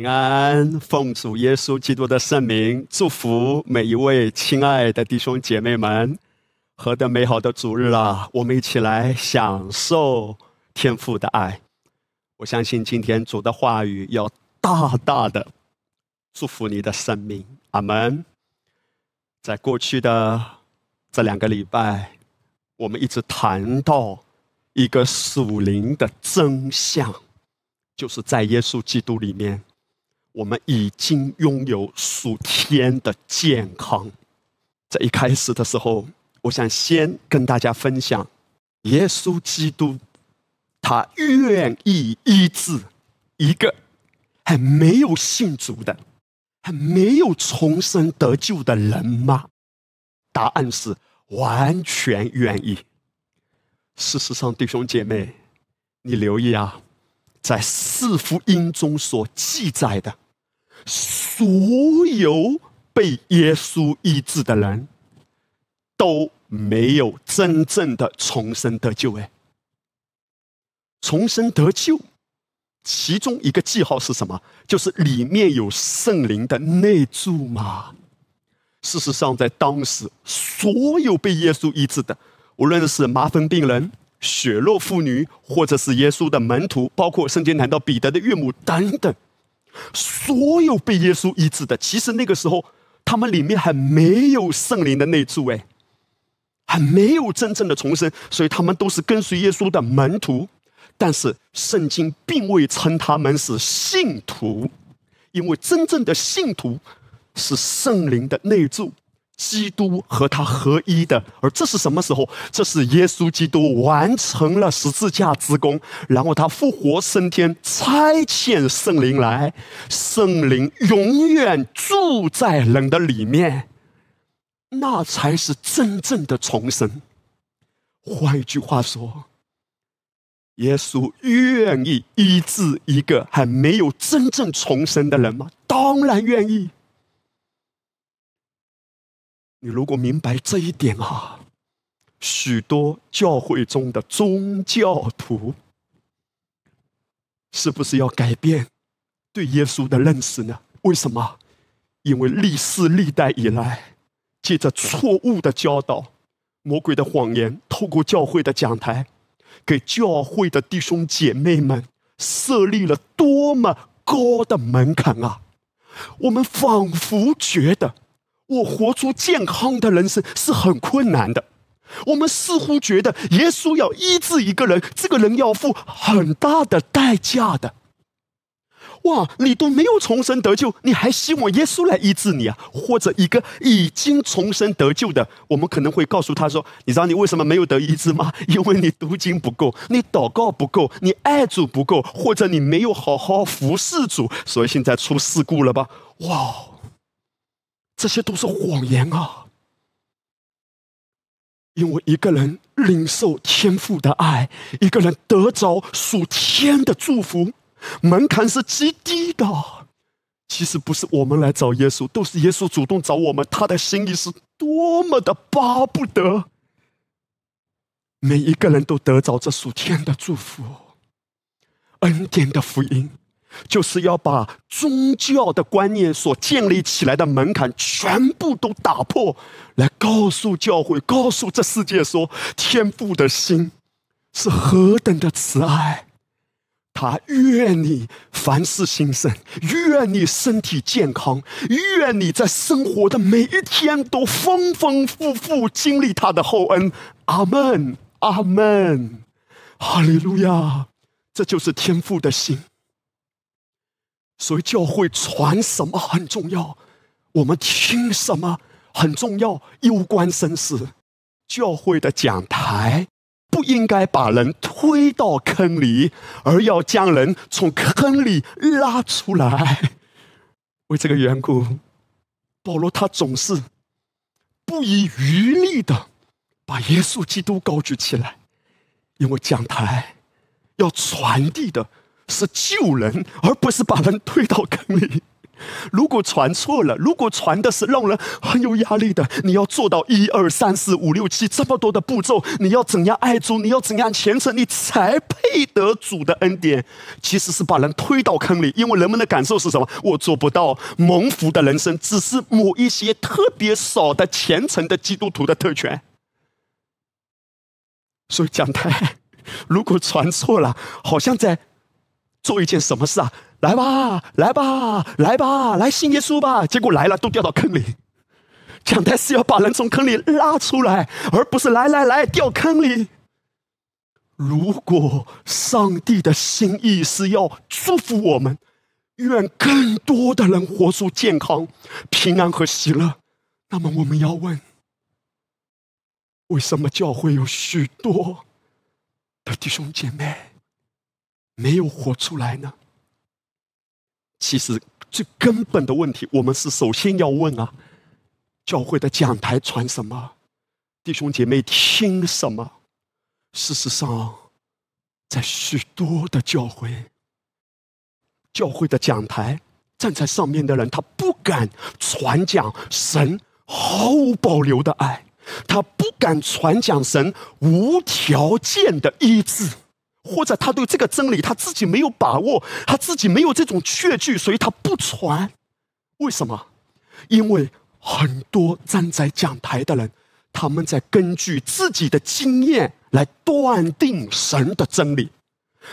平安，奉主耶稣基督的圣名，祝福每一位亲爱的弟兄姐妹们。何等美好的主日啊！我们一起来享受天父的爱。我相信今天主的话语要大大的祝福你的生命。阿门。在过去的这两个礼拜，我们一直谈到一个属灵的真相，就是在耶稣基督里面，我们已经拥有属天的健康。在一开始的时候。我想先跟大家分享，耶稣基督，他愿意医治一个还没有信主的、还没有重生得救的人吗？答案是完全愿意。事实上，弟兄姐妹，你留意啊，在四福音中所记载的，所有被耶稣医治的人。都没有真正的重生得救哎，重生得救，其中一个记号是什么？就是里面有圣灵的内住嘛。事实上，在当时，所有被耶稣医治的，无论是麻风病人、血肉妇女，或者是耶稣的门徒，包括圣经谈到彼得的岳母等等，所有被耶稣医治的，其实那个时候他们里面还没有圣灵的内住哎。还没有真正的重生，所以他们都是跟随耶稣的门徒，但是圣经并未称他们是信徒，因为真正的信徒是圣灵的内住，基督和他合一的。而这是什么时候？这是耶稣基督完成了十字架之功，然后他复活升天，差遣圣灵来，圣灵永远住在人的里面。那才是真正的重生。换一句话说，耶稣愿意医治一个还没有真正重生的人吗？当然愿意。你如果明白这一点啊，许多教会中的宗教徒，是不是要改变对耶稣的认识呢？为什么？因为历世历代以来。借着错误的教导、魔鬼的谎言，透过教会的讲台，给教会的弟兄姐妹们设立了多么高的门槛啊！我们仿佛觉得，我活出健康的人生是很困难的。我们似乎觉得，耶稣要医治一个人，这个人要付很大的代价的。哇！你都没有重生得救，你还希望耶稣来医治你啊？或者一个已经重生得救的，我们可能会告诉他说：“你知道你为什么没有得医治吗？因为你读经不够，你祷告不够，你爱主不够，或者你没有好好服侍主，所以现在出事故了吧？”哇！这些都是谎言啊！因为一个人领受天父的爱，一个人得着属天的祝福。门槛是极低的，其实不是我们来找耶稣，都是耶稣主动找我们。他的心意是多么的巴不得每一个人都得着这属天的祝福。恩典的福音就是要把宗教的观念所建立起来的门槛全部都打破，来告诉教会，告诉这世界说，天父的心是何等的慈爱。他愿你凡事兴盛，愿你身体健康，愿你在生活的每一天都丰丰富富经历他的厚恩。阿门，阿门，哈利路亚！这就是天父的心。所以教会传什么很重要，我们听什么很重要，攸关生死。教会的讲台。不应该把人推到坑里，而要将人从坑里拉出来。为这个缘故，保罗他总是不遗余力的把耶稣基督高举起来，因为讲台要传递的是救人，而不是把人推到坑里。如果传错了，如果传的是让人很有压力的，你要做到一二三四五六七这么多的步骤，你要怎样爱主，你要怎样虔诚，你才配得主的恩典？其实是把人推到坑里，因为人们的感受是什么？我做不到。蒙福的人生只是某一些特别少的虔诚的基督徒的特权。所以讲台，如果传错了，好像在做一件什么事啊？来吧，来吧，来吧，来信耶稣吧。结果来了，都掉到坑里。讲台是要把人从坑里拉出来，而不是来来来掉坑里。如果上帝的心意是要祝福我们，愿更多的人活出健康、平安和喜乐，那么我们要问：为什么教会有许多的弟兄姐妹没有活出来呢？其实最根本的问题，我们是首先要问啊：教会的讲台传什么？弟兄姐妹听什么？事实上，在许多的教会，教会的讲台站在上面的人，他不敢传讲神毫无保留的爱，他不敢传讲神无条件的医治。或者他对这个真理他自己没有把握，他自己没有这种确据，所以他不传。为什么？因为很多站在讲台的人，他们在根据自己的经验来断定神的真理。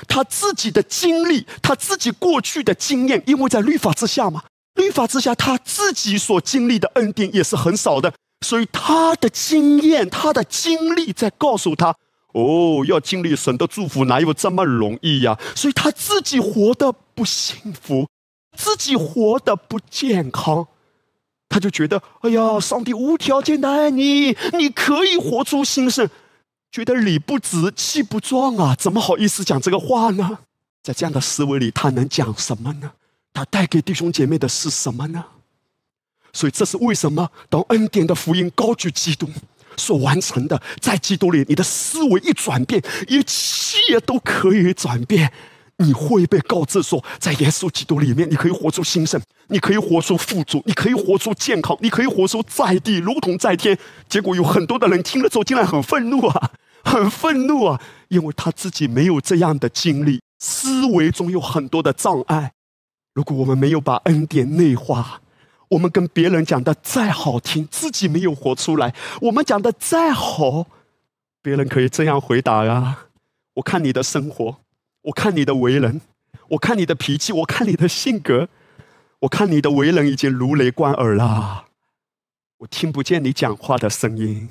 他自己的经历，他自己过去的经验，因为在律法之下嘛，律法之下他自己所经历的恩典也是很少的，所以他的经验、他的经历在告诉他。哦，要经历神的祝福，哪有这么容易呀？所以他自己活得不幸福，自己活得不健康，他就觉得，哎呀，上帝无条件的爱你，你可以活出新生，觉得理不直气不壮啊，怎么好意思讲这个话呢？在这样的思维里，他能讲什么呢？他带给弟兄姐妹的是什么呢？所以这是为什么？当恩典的福音高举基督。所完成的，在基督里，你的思维一转变，一切都可以转变。你会被告知说，在耶稣基督里面，你可以活出兴盛，你可以活出富足，你可以活出健康，你可以活出在地如同在天。结果有很多的人听了之后，竟然很愤怒啊，很愤怒啊，因为他自己没有这样的经历，思维中有很多的障碍。如果我们没有把恩典内化，我们跟别人讲的再好听，自己没有活出来；我们讲的再好，别人可以这样回答啊：我看你的生活，我看你的为人，我看你的脾气，我看你的性格，我看你的为人已经如雷贯耳了，我听不见你讲话的声音。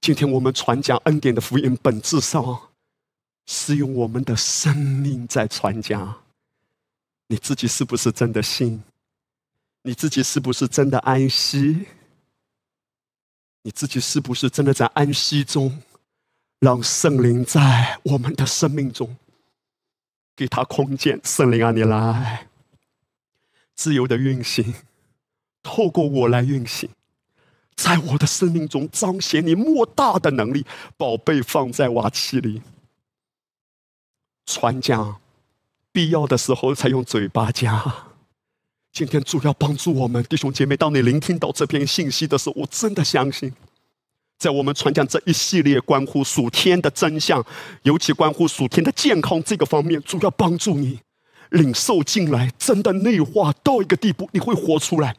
今天我们传讲恩典的福音，本质上是用我们的生命在传讲。你自己是不是真的信？你自己是不是真的安息？你自己是不是真的在安息中，让圣灵在我们的生命中给他空间？圣灵啊，你来，自由的运行，透过我来运行，在我的生命中彰显你莫大的能力。宝贝放在瓦器里，传讲，必要的时候才用嘴巴讲。今天主要帮助我们弟兄姐妹，当你聆听到这篇信息的时候，我真的相信，在我们传讲这一系列关乎属天的真相，尤其关乎属天的健康这个方面，主要帮助你领受进来，真的内化到一个地步，你会活出来，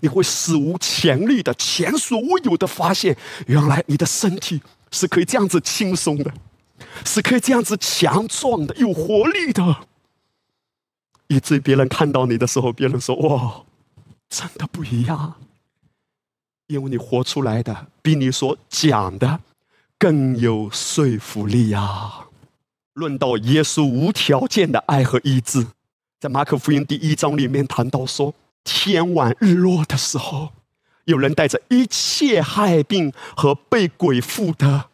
你会史无前例的、前所未有的发现，原来你的身体是可以这样子轻松的，是可以这样子强壮的、有活力的。以至于别人看到你的时候，别人说：“哇，真的不一样，因为你活出来的比你所讲的更有说服力呀。”论到耶稣无条件的爱和医治，在马可福音第一章里面谈到说：“天晚日落的时候，有人带着一切害病和被鬼附的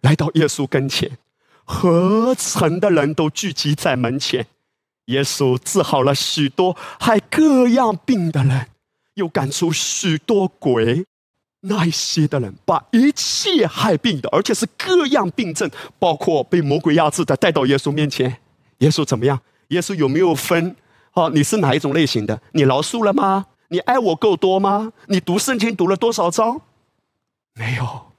来到耶稣跟前，合成的人都聚集在门前。”耶稣治好了许多害各样病的人，又赶出许多鬼。那一些的人把一切害病的，而且是各样病症，包括被魔鬼压制的，带到耶稣面前。耶稣怎么样？耶稣有没有分哦，你是哪一种类型的？你饶恕了吗？你爱我够多吗？你读圣经读了多少章？没有，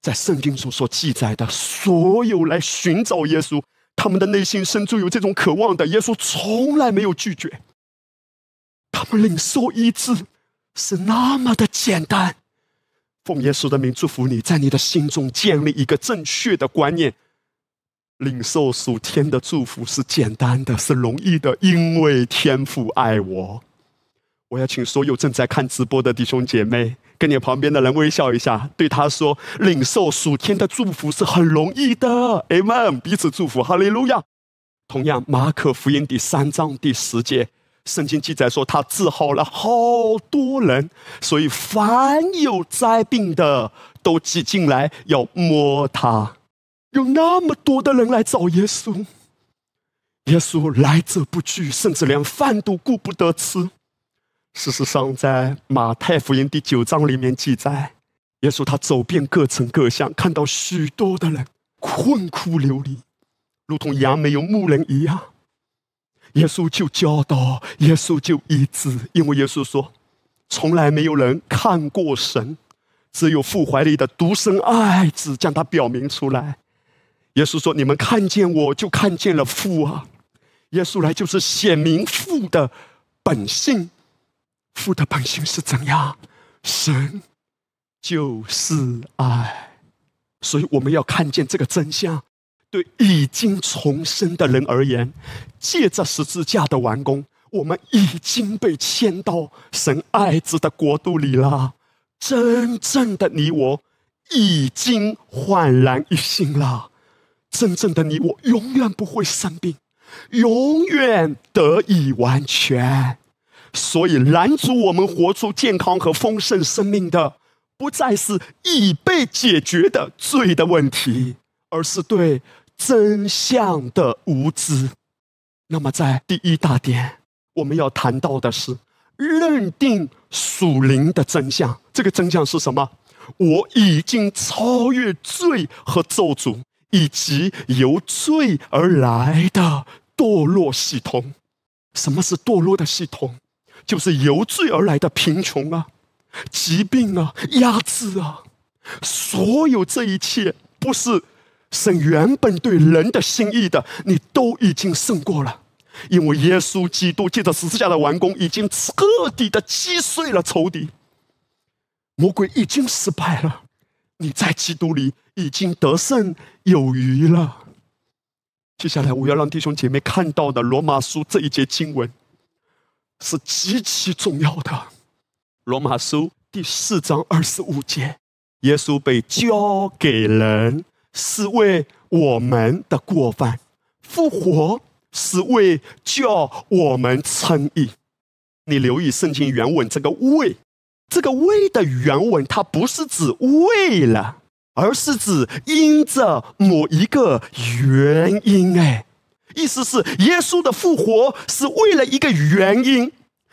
在圣经中所记载的所有来寻找耶稣，他们的内心深处有这种渴望的，耶稣从来没有拒绝。他们领受医治是那么的简单。奉耶稣的名祝福你，在你的心中建立一个正确的观念。领受属天的祝福是简单的，是容易的，因为天父爱我。我要请所有正在看直播的弟兄姐妹，跟你旁边的人微笑一下，对他说：“领受属天的祝福是很容易的。” Amen，彼此祝福，哈利路亚。同样，马可福音第三章第十节，圣经记载说他治好了好多人，所以凡有灾病的都挤进来要摸他。有那么多的人来找耶稣，耶稣来者不拒，甚至连饭都顾不得吃。事实上，在马太福音第九章里面记载，耶稣他走遍各城各乡，看到许多的人困苦流离，如同羊没有牧人一样。耶稣就教导，耶稣就医治，因为耶稣说，从来没有人看过神，只有父怀里的独生爱子将他表明出来。耶稣说：“你们看见我，就看见了父啊！耶稣来就是显明父的本性。父的本性是怎样？神就是爱。所以我们要看见这个真相。对已经重生的人而言，借着十字架的完工，我们已经被迁到神爱子的国度里了。真正的你我已经焕然一新了。”真正的你我永远不会生病，永远得以完全。所以拦阻我们活出健康和丰盛生命的，不再是已被解决的罪的问题，而是对真相的无知。那么，在第一大点，我们要谈到的是认定属灵的真相。这个真相是什么？我已经超越罪和咒诅。以及由罪而来的堕落系统，什么是堕落的系统？就是由罪而来的贫穷啊、疾病啊、压制啊，所有这一切不是神原本对人的心意的，你都已经胜过了，因为耶稣基督借着十字架的完工，已经彻底的击碎了仇敌，魔鬼已经失败了。你在基督里已经得胜有余了。接下来我要让弟兄姐妹看到的罗马书这一节经文是极其重要的。罗马书第四章二十五节，耶稣被交给人是为我们的过犯，复活是为叫我们称义。你留意圣经原文这个“为”。这个“为”的原文，它不是指为了，而是指因着某一个原因。哎，意思是耶稣的复活是为了一个原因，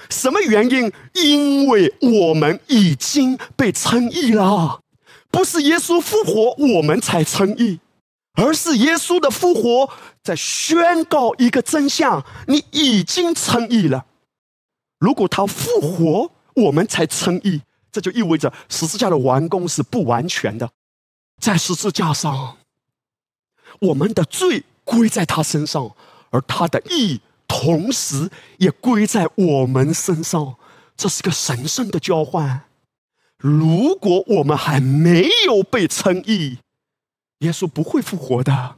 什么原因？因为我们已经被称义了，不是耶稣复活我们才称义，而是耶稣的复活在宣告一个真相：你已经称义了。如果他复活，我们才称义，这就意味着十字架的完工是不完全的。在十字架上，我们的罪归在他身上，而他的义同时也归在我们身上。这是个神圣的交换。如果我们还没有被称义，耶稣不会复活的。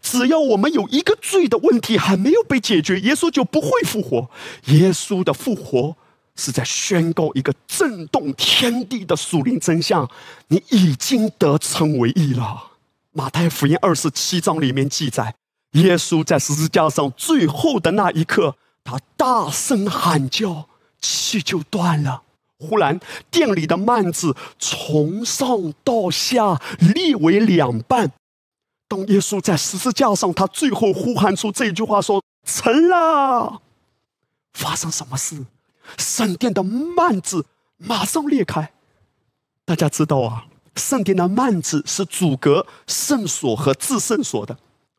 只要我们有一个罪的问题还没有被解决，耶稣就不会复活。耶稣的复活。是在宣告一个震动天地的属灵真相：你已经得称为义了。马太福音二十七章里面记载，耶稣在十字架上最后的那一刻，他大声喊叫，气就断了。忽然，店里的幔子从上到下裂为两半。当耶稣在十字架上，他最后呼喊出这句话说：“成了。”发生什么事？圣殿的幔子马上裂开，大家知道啊，圣殿的幔子是阻隔圣所和至圣所的，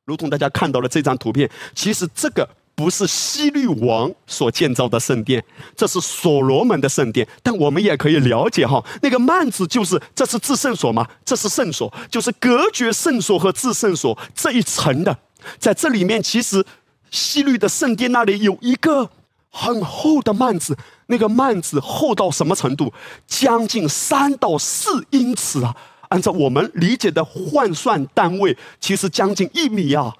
如同大家看到了这张图片。其实这个不是西律王所建造的圣殿，这是所罗门的圣殿。但我们也可以了解哈，那个幔子就是这是至圣所吗？这是圣所，就是隔绝圣所和至圣所这一层的。在这里面，其实西律的圣殿那里有一个很厚的幔子，那个幔子厚到什么程度？将近三到四英尺啊！按照我们理解的换算单位，其实将近一米啊！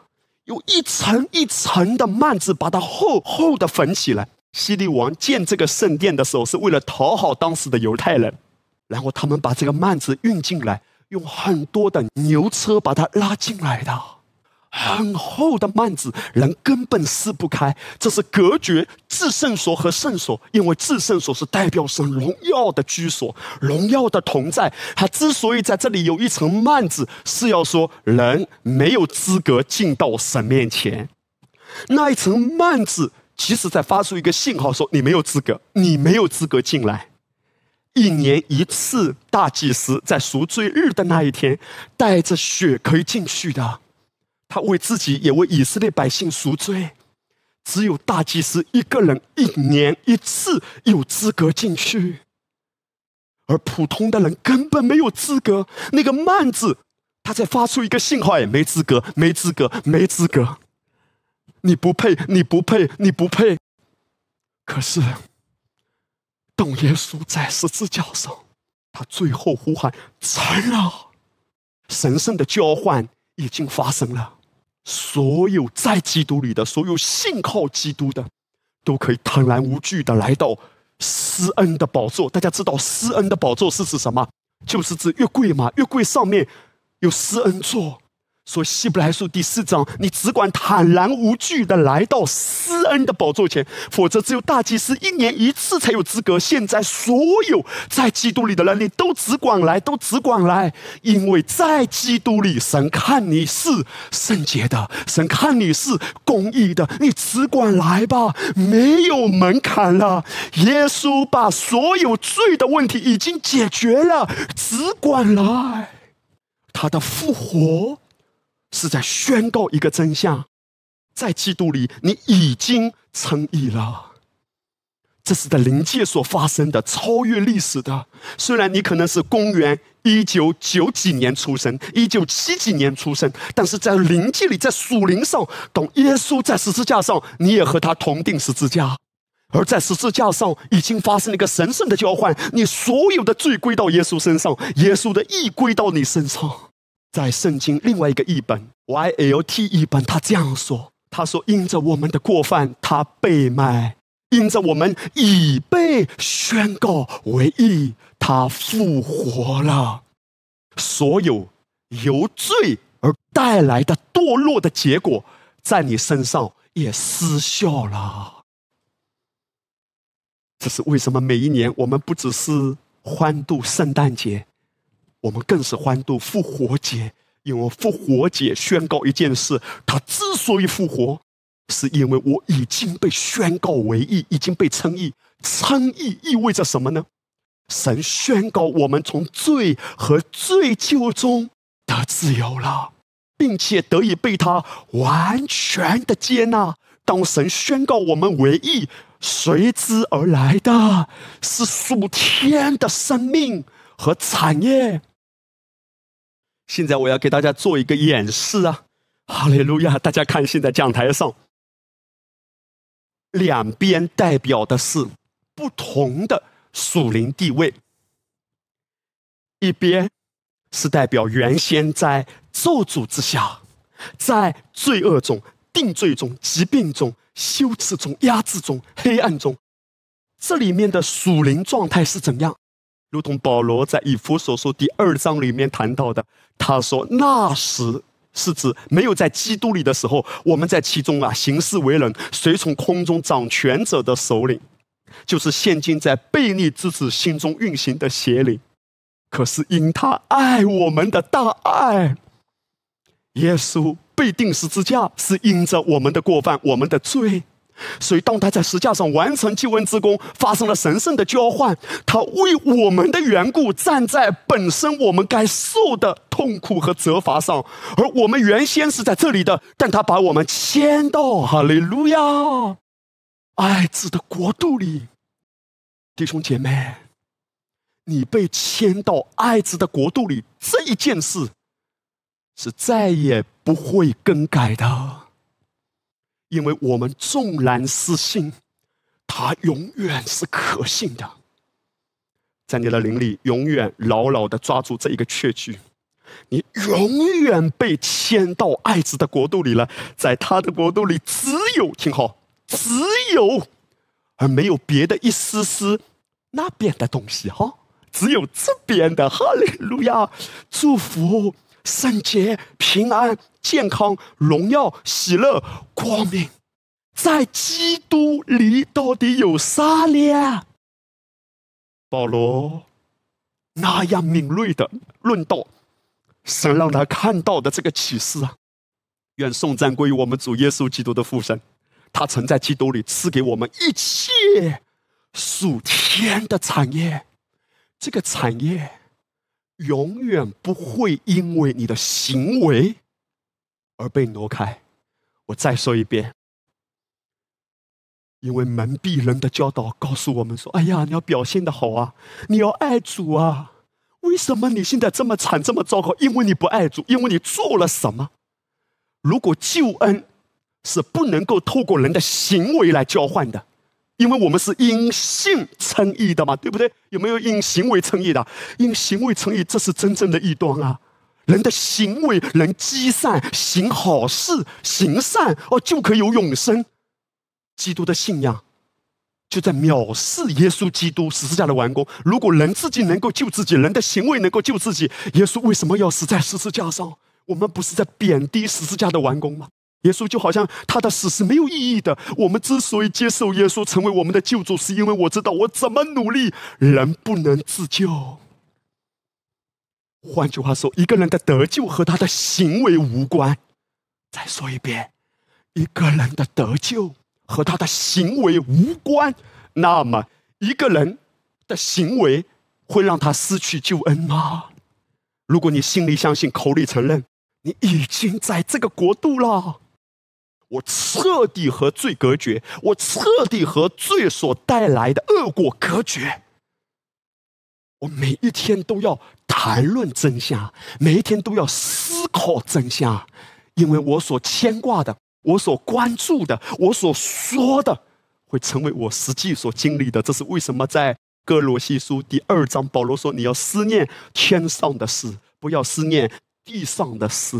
有一层一层的幔子把它厚厚的缝起来。希律王建这个圣殿的时候，是为了讨好当时的犹太人，然后他们把这个幔子运进来，用很多的牛车把它拉进来的。很厚的幔子，人根本撕不开。这是隔绝至圣所和圣所，因为至圣所是代表神荣耀的居所，荣耀的同在。他之所以在这里有一层幔子，是要说人没有资格进到神面前。那一层幔子，其实在发出一个信号，说你没有资格，你没有资格进来。一年一次，大祭司在赎罪日的那一天，带着血可以进去的。他为自己也为以色列百姓赎罪，只有大祭司一个人一年一次有资格进去，而普通的人根本没有资格。那个慢子，他在发出一个信号：，也没资格，没资格，没资格，你不配，你不配，你不配。可是，当耶稣在十字架上，他最后呼喊成了，神圣的交换已经发生了。所有在基督里的，所有信靠基督的，都可以坦然无惧的来到施恩的宝座。大家知道施恩的宝座是指什么？就是指月柜嘛，月柜上面有施恩座。说希伯来书第四章，你只管坦然无惧的来到施恩的宝座前，否则只有大祭司一年一次才有资格。现在所有在基督里的人，你都只管来，都只管来，因为在基督里，神看你是圣洁的，神看你是公义的，你只管来吧，没有门槛了。耶稣把所有罪的问题已经解决了，只管来，他的复活。是在宣告一个真相，在基督里，你已经成义了。这是在灵界所发生的，超越历史的。虽然你可能是公元一九九几年出生，一九七几年出生，但是在灵界里，在属灵上，当耶稣在十字架上，你也和他同定十字架，而在十字架上已经发生了一个神圣的交换，你所有的罪归到耶稣身上，耶稣的义归到你身上。在圣经另外一个译本 YLT 译本，他这样说：“他说，因着我们的过犯，他被卖；因着我们已被宣告为义，他复活了。所有由罪而带来的堕落的结果，在你身上也失效了。这是为什么？每一年我们不只是欢度圣诞节。”我们更是欢度复活节，因为复活节宣告一件事：他之所以复活，是因为我已经被宣告为义，已经被称义。称义意味着什么呢？神宣告我们从罪和罪疚中得自由了，并且得以被他完全的接纳。当神宣告我们为义，随之而来的是属天的生命和产业。现在我要给大家做一个演示啊！哈利路亚！大家看，现在讲台上两边代表的是不同的属灵地位，一边是代表原先在咒诅之下，在罪恶中、定罪中、疾病中、羞耻中、压制中、黑暗中，这里面的属灵状态是怎样？如同保罗在以弗所书第二章里面谈到的，他说：“那时是指没有在基督里的时候，我们在其中啊行事为人，随从空中掌权者的首领，就是现今在悖逆之子心中运行的邪灵。可是因他爱我们的大爱，耶稣被钉十字架，是因着我们的过犯、我们的罪。所以，当他在石架上完成救恩之功，发生了神圣的交换，他为我们的缘故站在本身我们该受的痛苦和责罚上，而我们原先是在这里的，但他把我们迁到哈利路亚爱子的国度里。弟兄姐妹，你被迁到爱子的国度里这一件事，是再也不会更改的。因为我们纵然失信，他永远是可信的。在你的灵里，永远牢牢的抓住这一个确据：你永远被牵到爱子的国度里了。在他的国度里，只有听好，只有，而没有别的一丝丝那边的东西哈，只有这边的。哈利路亚，祝福。圣洁、平安、健康、荣耀、喜乐、光明，在基督里到底有啥呢？保罗那样敏锐的论道，神让他看到的这个启示啊！愿颂赞归于我们主耶稣基督的父神，他曾在基督里赐给我们一切属天的产业，这个产业。永远不会因为你的行为而被挪开。我再说一遍，因为蒙蔽人的教导告诉我们说：“哎呀，你要表现的好啊，你要爱主啊。为什么你现在这么惨，这么糟糕？因为你不爱主，因为你做了什么？如果救恩是不能够透过人的行为来交换的。”因为我们是因信称义的嘛，对不对？有没有因行为称义的？因行为称义，这是真正的异端啊！人的行为能积善、行好事、行善，哦，就可以有永生。基督的信仰就在藐视耶稣基督十字架的完工。如果人自己能够救自己，人的行为能够救自己，耶稣为什么要死在十字架上？我们不是在贬低十字架的完工吗？耶稣就好像他的死是没有意义的。我们之所以接受耶稣成为我们的救主，是因为我知道我怎么努力，人不能自救。换句话说，一个人的得救和他的行为无关。再说一遍，一个人的得救和他的行为无关。那么，一个人的行为会让他失去救恩吗？如果你心里相信，口里承认，你已经在这个国度了。我彻底和罪隔绝，我彻底和罪所带来的恶果隔绝。我每一天都要谈论真相，每一天都要思考真相，因为我所牵挂的，我所关注的，我所说的，会成为我实际所经历的。这是为什么在哥罗西书第二章，保罗说：“你要思念天上的事，不要思念地上的事。”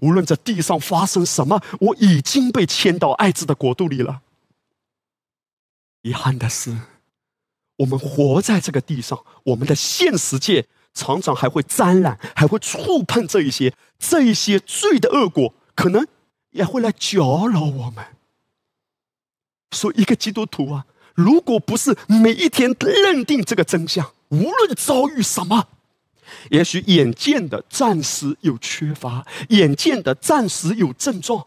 无论在地上发生什么，我已经被迁到爱子的国度里了。遗憾的是，我们活在这个地上，我们的现实界常常还会沾染，还会触碰这一些，这一些罪的恶果，可能也会来搅扰我们。所以，一个基督徒啊，如果不是每一天认定这个真相，无论遭遇什么。也许眼见的暂时有缺乏，眼见的暂时有症状，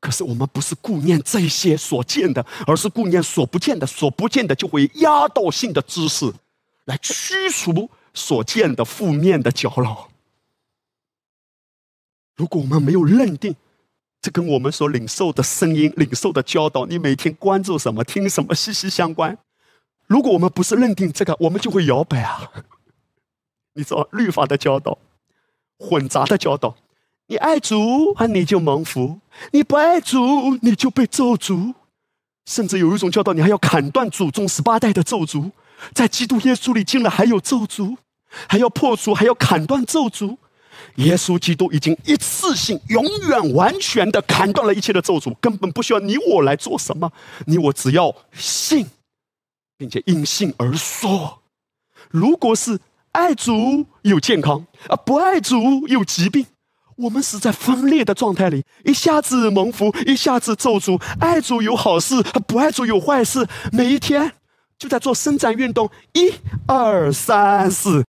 可是我们不是顾念这些所见的，而是顾念所不见的。所不见的就会压倒性的知识，来驱除所见的负面的搅扰。如果我们没有认定，这跟我们所领受的声音、领受的教导，你每天关注什么、听什么息息相关。如果我们不是认定这个，我们就会摇摆啊。你说律法的教导，混杂的教导，你爱主啊，你就蒙福；你不爱主，你就被咒诅。甚至有一种教导，你还要砍断祖宗十八代的咒诅，在基督耶稣里进了还有咒诅，还要破除，还要砍断咒诅。耶稣基督已经一次性、永远、完全的砍断了一切的咒诅，根本不需要你我来做什么。你我只要信，并且因信而说。如果是。爱主有健康啊，不爱主有疾病。我们是在分裂的状态里，一下子蒙福，一下子咒诅。爱主有好事，不爱主有坏事。每一天就在做伸展运动，一二三四，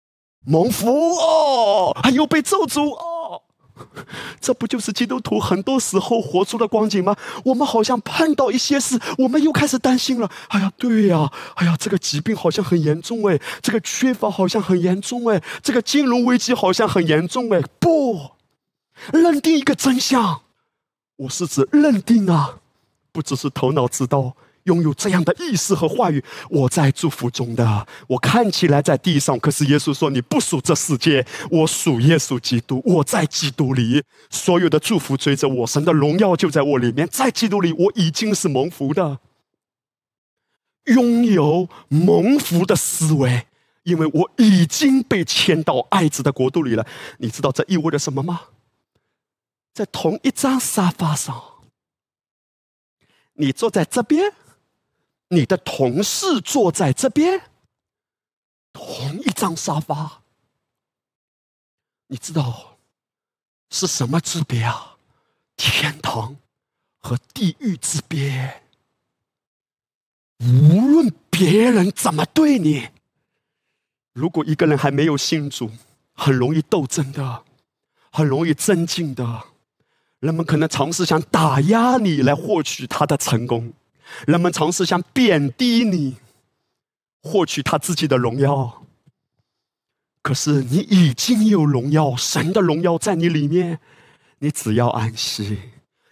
蒙福哦，还有被咒诅哦。这不就是基督徒很多时候活出的光景吗？我们好像碰到一些事，我们又开始担心了。哎呀，对呀，哎呀，这个疾病好像很严重哎，这个缺乏好像很严重哎，这个金融危机好像很严重哎。不，认定一个真相，我是指认定啊，不只是头脑知道。拥有这样的意识和话语，我在祝福中的。我看起来在地上，可是耶稣说：“你不属这世界，我属耶稣基督。我在基督里，所有的祝福追着我，神的荣耀就在我里面。在基督里，我已经是蒙福的，拥有蒙福的思维，因为我已经被迁到爱子的国度里了。你知道这意味着什么吗？在同一张沙发上，你坐在这边。”你的同事坐在这边，同一张沙发，你知道是什么之别啊？天堂和地狱之别。无论别人怎么对你，如果一个人还没有信主，很容易斗争的，很容易增进的，人们可能尝试想打压你来获取他的成功。人们尝试想贬低你，获取他自己的荣耀。可是你已经有荣耀，神的荣耀在你里面，你只要安息，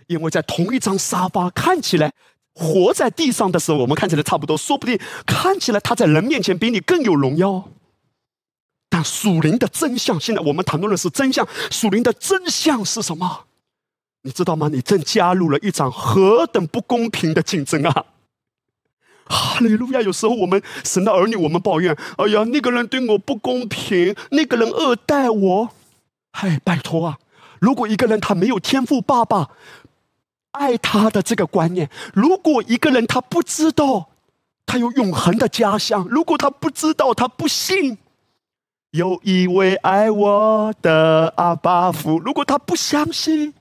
因为在同一张沙发，看起来活在地上的时候，我们看起来差不多，说不定看起来他在人面前比你更有荣耀。但属灵的真相，现在我们谈论的是真相。属灵的真相是什么？你知道吗？你正加入了一场何等不公平的竞争啊！哈利路亚！有时候我们神的儿女，我们抱怨：“哎呀，那个人对我不公平，那个人恶待我。”嗨，拜托啊！如果一个人他没有天赋爸爸爱他的这个观念，如果一个人他不知道他有永恒的家乡，如果他不知道他不信有一位爱我的阿爸父，如果他不相信。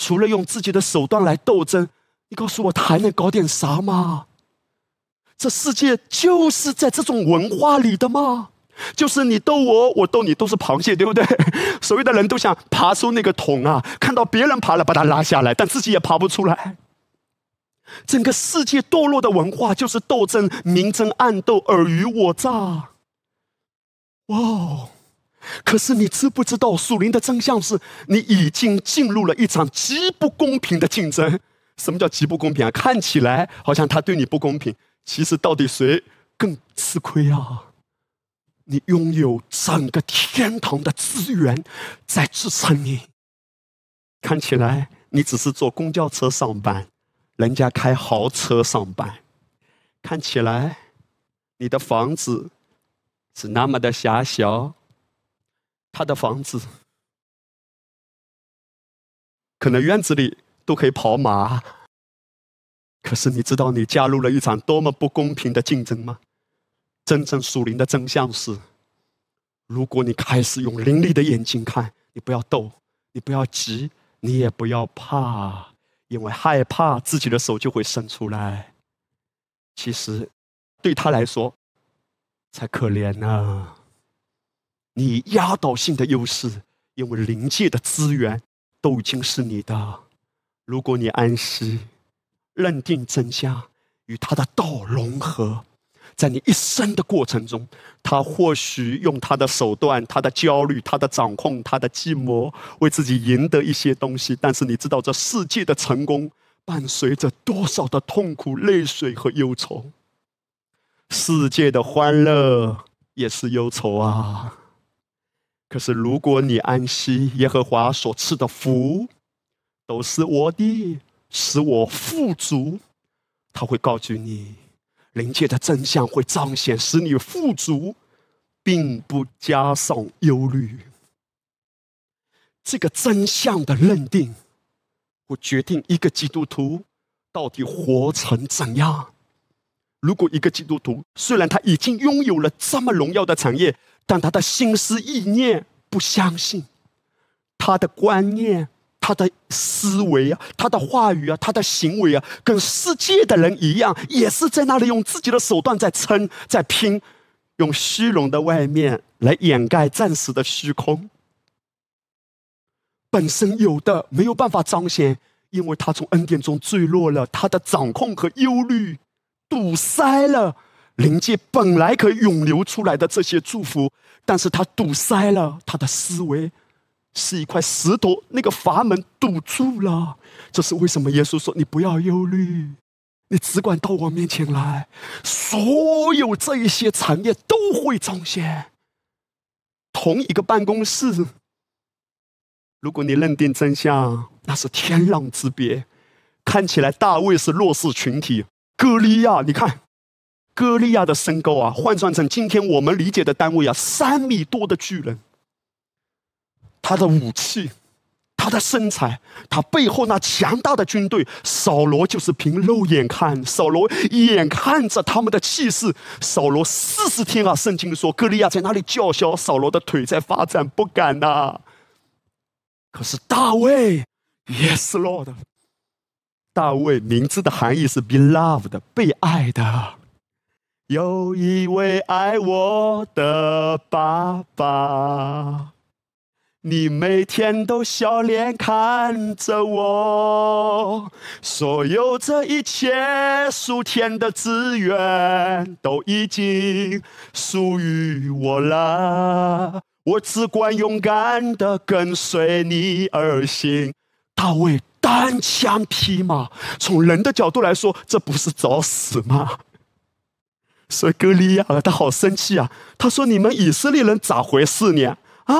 除了用自己的手段来斗争，你告诉我他还能搞点啥吗？这世界就是在这种文化里的吗？就是你逗我，我逗你，都是螃蟹，对不对？所有的人都想爬出那个桶啊，看到别人爬了，把他拉下来，但自己也爬不出来。整个世界堕落的文化就是斗争、明争暗斗、尔虞我诈。哇！可是你知不知道，属灵的真相是你已经进入了一场极不公平的竞争。什么叫极不公平啊？看起来好像他对你不公平，其实到底谁更吃亏啊？你拥有整个天堂的资源在支撑你，看起来你只是坐公交车上班，人家开豪车上班，看起来你的房子是那么的狭小。他的房子，可能院子里都可以跑马。可是你知道你加入了一场多么不公平的竞争吗？真正属灵的真相是：如果你开始用凌厉的眼睛看，你不要斗，你不要急，你也不要怕，因为害怕自己的手就会伸出来。其实，对他来说，才可怜呢。你压倒性的优势，因为灵界的资源都已经是你的。如果你安息，认定真相，与他的道融合，在你一生的过程中，他或许用他的手段、他的焦虑、他的掌控、他的计谋，为自己赢得一些东西。但是你知道，这世界的成功伴随着多少的痛苦、泪水和忧愁？世界的欢乐也是忧愁啊。可是，如果你安息，耶和华所赐的福都是我的，使我富足。他会告诉你，灵界的真相会彰显，使你富足，并不加上忧虑。这个真相的认定，会决定一个基督徒到底活成怎样。如果一个基督徒虽然他已经拥有了这么荣耀的产业，但他的心思意念不相信，他的观念、他的思维啊、他的话语啊、他的行为啊，跟世界的人一样，也是在那里用自己的手段在撑、在拼，用虚荣的外面来掩盖暂时的虚空。本身有的没有办法彰显，因为他从恩典中坠落了，他的掌控和忧虑堵塞了灵界本来可以涌流出来的这些祝福，但是他堵塞了他的思维，是一块石头，那个阀门堵住了。这是为什么？耶稣说：“你不要忧虑，你只管到我面前来，所有这一些产业都会彰显。同一个办公室。”如果你认定真相，那是天壤之别。看起来大卫是弱势群体，歌利亚，你看，歌利亚的身高啊，换算成今天我们理解的单位啊，三米多的巨人。他的武器，他的身材，他背后那强大的军队，扫罗就是凭肉眼看，扫罗眼看着他们的气势，扫罗四十天啊，圣经说，歌利亚在那里叫嚣，扫罗的腿在发展，不敢呐。可是大卫，Yes Lord，大卫名字的含义是 beloved，被爱的。有一位爱我的爸爸，你每天都笑脸看着我，所有这一切数天的资源都已经属于我了。我只管勇敢的跟随你而行。大卫单枪匹马，从人的角度来说，这不是找死吗？所以歌利亚他好生气啊！他说：“你们以色列人咋回事呢？啊，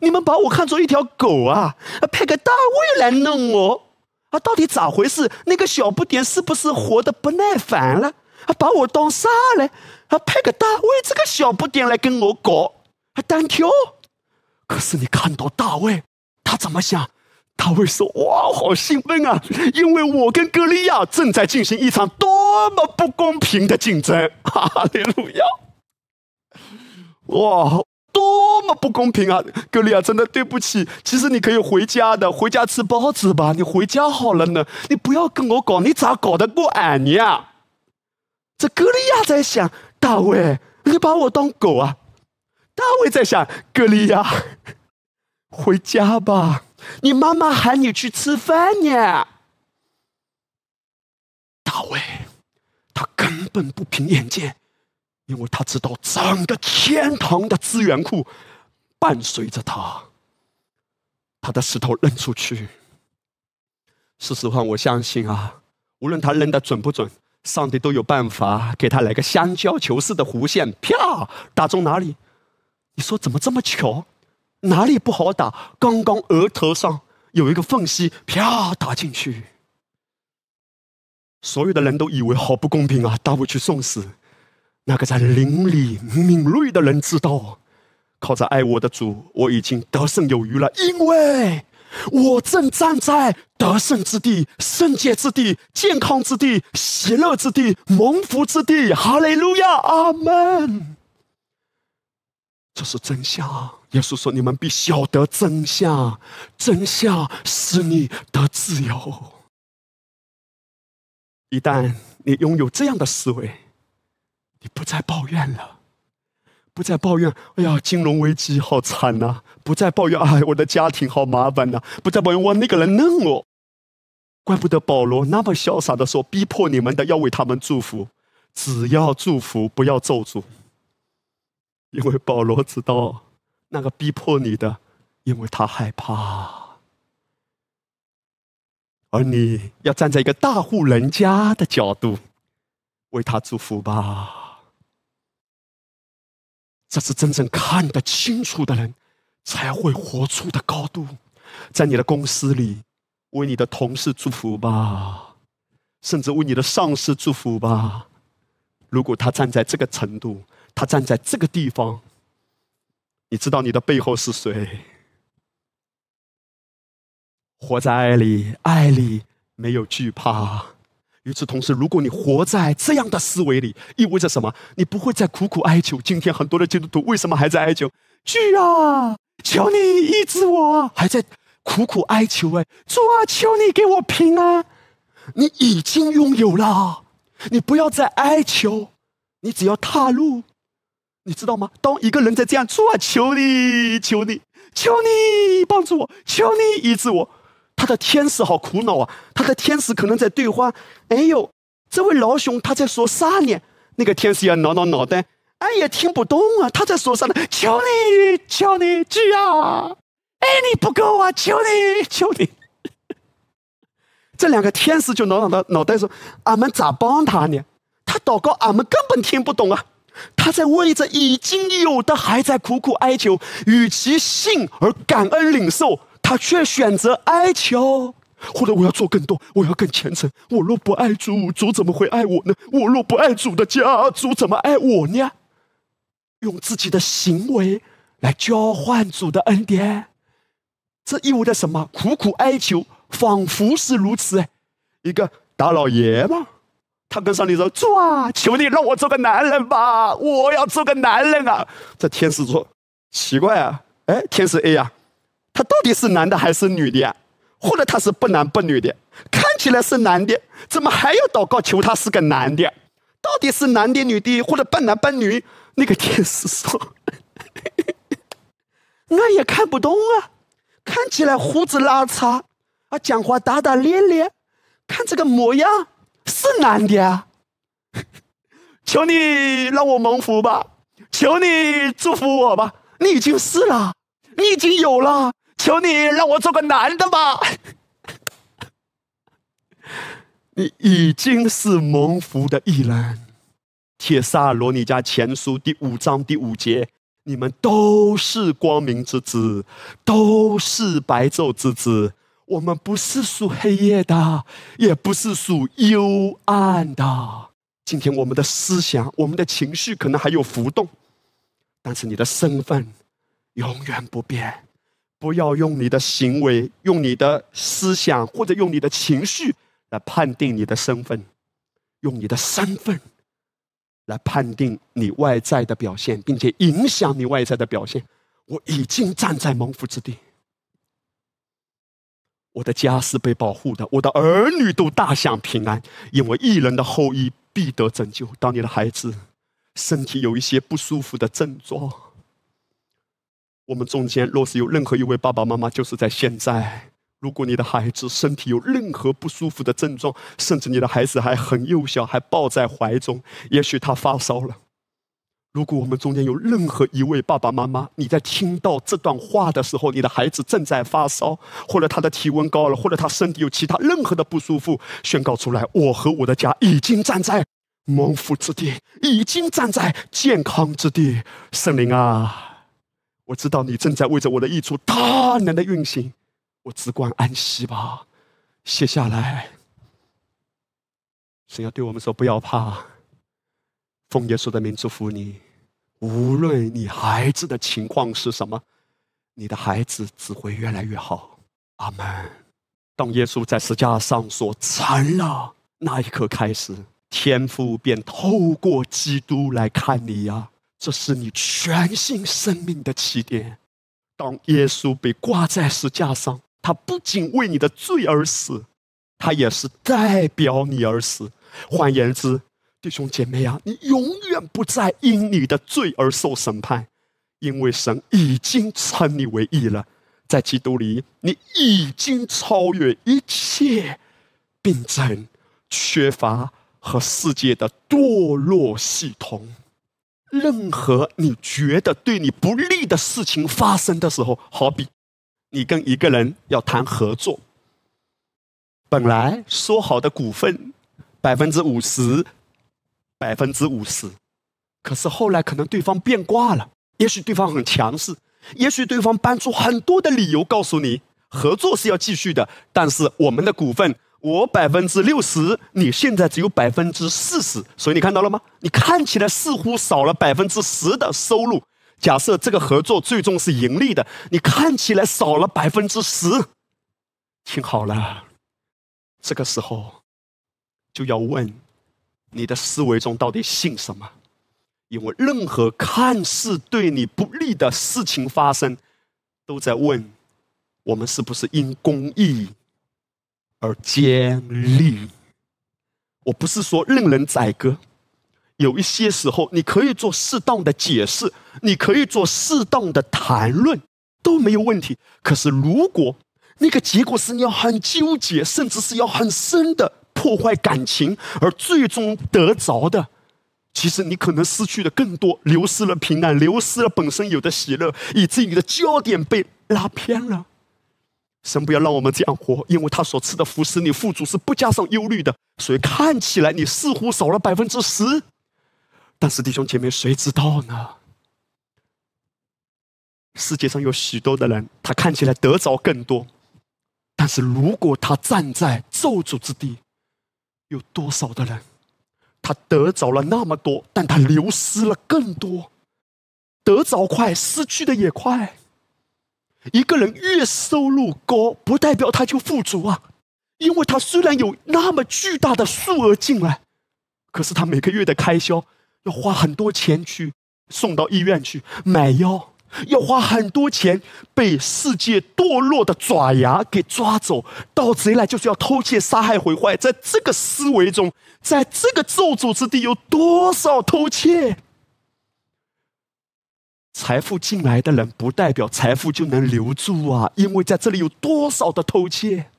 你们把我看作一条狗啊？派个大卫来弄我啊？到底咋回事？那个小不点是不是活得不耐烦了？啊，把我当啥嘞？啊，派个大卫这个小不点来跟我搞？”还单挑，可是你看到大卫，他怎么想？他会说：“哇，好兴奋啊！因为我跟歌利亚正在进行一场多么不公平的竞争！哈利路亚！哇，多么不公平啊！歌利亚，真的对不起。其实你可以回家的，回家吃包子吧。你回家好了呢，你不要跟我搞，你咋搞得过俺呢？这歌利亚在想：大卫，你把我当狗啊？大卫在想：格利亚，回家吧，你妈妈喊你去吃饭呢。大卫，他根本不凭眼见，因为他知道整个天堂的资源库伴随着他。他的石头扔出去，说实话，我相信啊，无论他扔的准不准，上帝都有办法给他来个香蕉球似的弧线，啪，打中哪里？你说怎么这么巧？哪里不好打？刚刚额头上有一个缝隙，啪打进去。所有的人都以为好不公平啊！大卫去送死，那个在灵里敏锐的人知道，靠着爱我的主，我已经得胜有余了，因为我正站在得胜之地、圣洁之地、健康之地、喜乐之地、蒙福之地。哈利路亚，阿门。这是真相。耶稣说：“你们必晓得真相，真相使你得自由。一旦你拥有这样的思维，你不再抱怨了，不再抱怨。哎呀，金融危机好惨呐！不再抱怨，哎，我的家庭好麻烦呐！不再抱怨，哇，那个人弄我。怪不得保罗那么潇洒的说：逼迫你们的要为他们祝福，只要祝福，不要咒诅。”因为保罗知道，那个逼迫你的，因为他害怕，而你要站在一个大户人家的角度，为他祝福吧。这是真正看得清楚的人才会活出的高度。在你的公司里，为你的同事祝福吧，甚至为你的上司祝福吧。如果他站在这个程度。他站在这个地方，你知道你的背后是谁？活在爱里，爱里没有惧怕。与此同时，如果你活在这样的思维里，意味着什么？你不会再苦苦哀求。今天很多的基督徒为什么还在哀求？主啊，求你医治我！还在苦苦哀求。哎，主啊，求你给我平安！你已经拥有了，你不要再哀求，你只要踏入。你知道吗？当一个人在这样做啊，求你，求你，求你帮助我，求你医治我。他的天使好苦恼啊！他的天使可能在对话：“哎呦，这位老兄他在说啥呢？”那个天使要挠挠脑袋，俺也听不懂啊，他在说啥呢？求你，求你，主啊！爱你不够啊，求你，求你！这两个天使就挠挠的脑袋说：“俺们咋帮他呢？他祷告，俺们根本听不懂啊！他在为着已经有的还在苦苦哀求，与其信而感恩领受。”他却选择哀求，或者我要做更多，我要更虔诚。我若不爱主，主怎么会爱我呢？我若不爱主的家，主怎么爱我呢？用自己的行为来交换主的恩典，这意味着什么？苦苦哀求，仿佛是如此。一个大老爷嘛，他跟上帝说：“主啊，求你让我做个男人吧，我要做个男人啊！”这天使说：“奇怪啊，哎，天使 A 呀。”他到底是男的还是女的呀？或者他是不男不女的？看起来是男的，怎么还要祷告求他是个男的？到底是男的女的，或者半男半女？那个天使说：“ 我也看不懂啊，看起来胡子拉碴，啊，讲话大大咧咧，看这个模样是男的啊！求你让我蒙福吧，求你祝福我吧，你已经是了，你已经有了。”求你让我做个男的吧！你已经是蒙福的艺人。帖萨罗尼迦前书第五章第五节：你们都是光明之子，都是白昼之子。我们不是属黑夜的，也不是属幽暗的。今天我们的思想、我们的情绪可能还有浮动，但是你的身份永远不变。不要用你的行为、用你的思想或者用你的情绪来判定你的身份，用你的身份来判定你外在的表现，并且影响你外在的表现。我已经站在蒙福之地，我的家是被保护的，我的儿女都大享平安，因为一人的后裔必得拯救。当你的孩子身体有一些不舒服的症状。我们中间若是有任何一位爸爸妈妈，就是在现在，如果你的孩子身体有任何不舒服的症状，甚至你的孩子还很幼小，还抱在怀中，也许他发烧了。如果我们中间有任何一位爸爸妈妈，你在听到这段话的时候，你的孩子正在发烧，或者他的体温高了，或者他身体有其他任何的不舒服，宣告出来：我和我的家已经站在蒙福之地，已经站在健康之地。圣灵啊！我知道你正在为着我的益处大能的运行，我只管安息吧。写下来，神要对我们说：不要怕，奉耶稣的名祝福你。无论你孩子的情况是什么，你的孩子只会越来越好。阿门。当耶稣在石架上所成了那一刻开始，天父便透过基督来看你呀。这是你全新生命的起点。当耶稣被挂在石架上，他不仅为你的罪而死，他也是代表你而死。换言之，弟兄姐妹啊，你永远不再因你的罪而受审判，因为神已经称你为义了。在基督里，你已经超越一切病症、缺乏和世界的堕落系统。任何你觉得对你不利的事情发生的时候，好比你跟一个人要谈合作，本来说好的股份百分之五十，百分之五十，可是后来可能对方变卦了，也许对方很强势，也许对方搬出很多的理由告诉你合作是要继续的，但是我们的股份。我百分之六十，你现在只有百分之四十，所以你看到了吗？你看起来似乎少了百分之十的收入。假设这个合作最终是盈利的，你看起来少了百分之十。听好了，这个时候就要问你的思维中到底信什么？因为任何看似对你不利的事情发生，都在问我们是不是因公义。而坚立。我不是说任人宰割，有一些时候你可以做适当的解释，你可以做适当的谈论，都没有问题。可是如果那个结果是你要很纠结，甚至是要很深的破坏感情，而最终得着的，其实你可能失去的更多，流失了平安，流失了本身有的喜乐，以至于你的焦点被拉偏了。神不要让我们这样活，因为他所赐的福使你富足，是不加上忧虑的。所以看起来你似乎少了百分之十，但是弟兄姐妹，谁知道呢？世界上有许多的人，他看起来得着更多，但是如果他站在咒诅之地，有多少的人，他得着了那么多，但他流失了更多，得着快，失去的也快。一个人月收入高，不代表他就富足啊，因为他虽然有那么巨大的数额进来，可是他每个月的开销要花很多钱去送到医院去买药，要花很多钱被世界堕落的爪牙给抓走，盗贼来就是要偷窃、杀害、毁坏。在这个思维中，在这个咒诅之地，有多少偷窃？财富进来的人，不代表财富就能留住啊！因为在这里有多少的偷窃，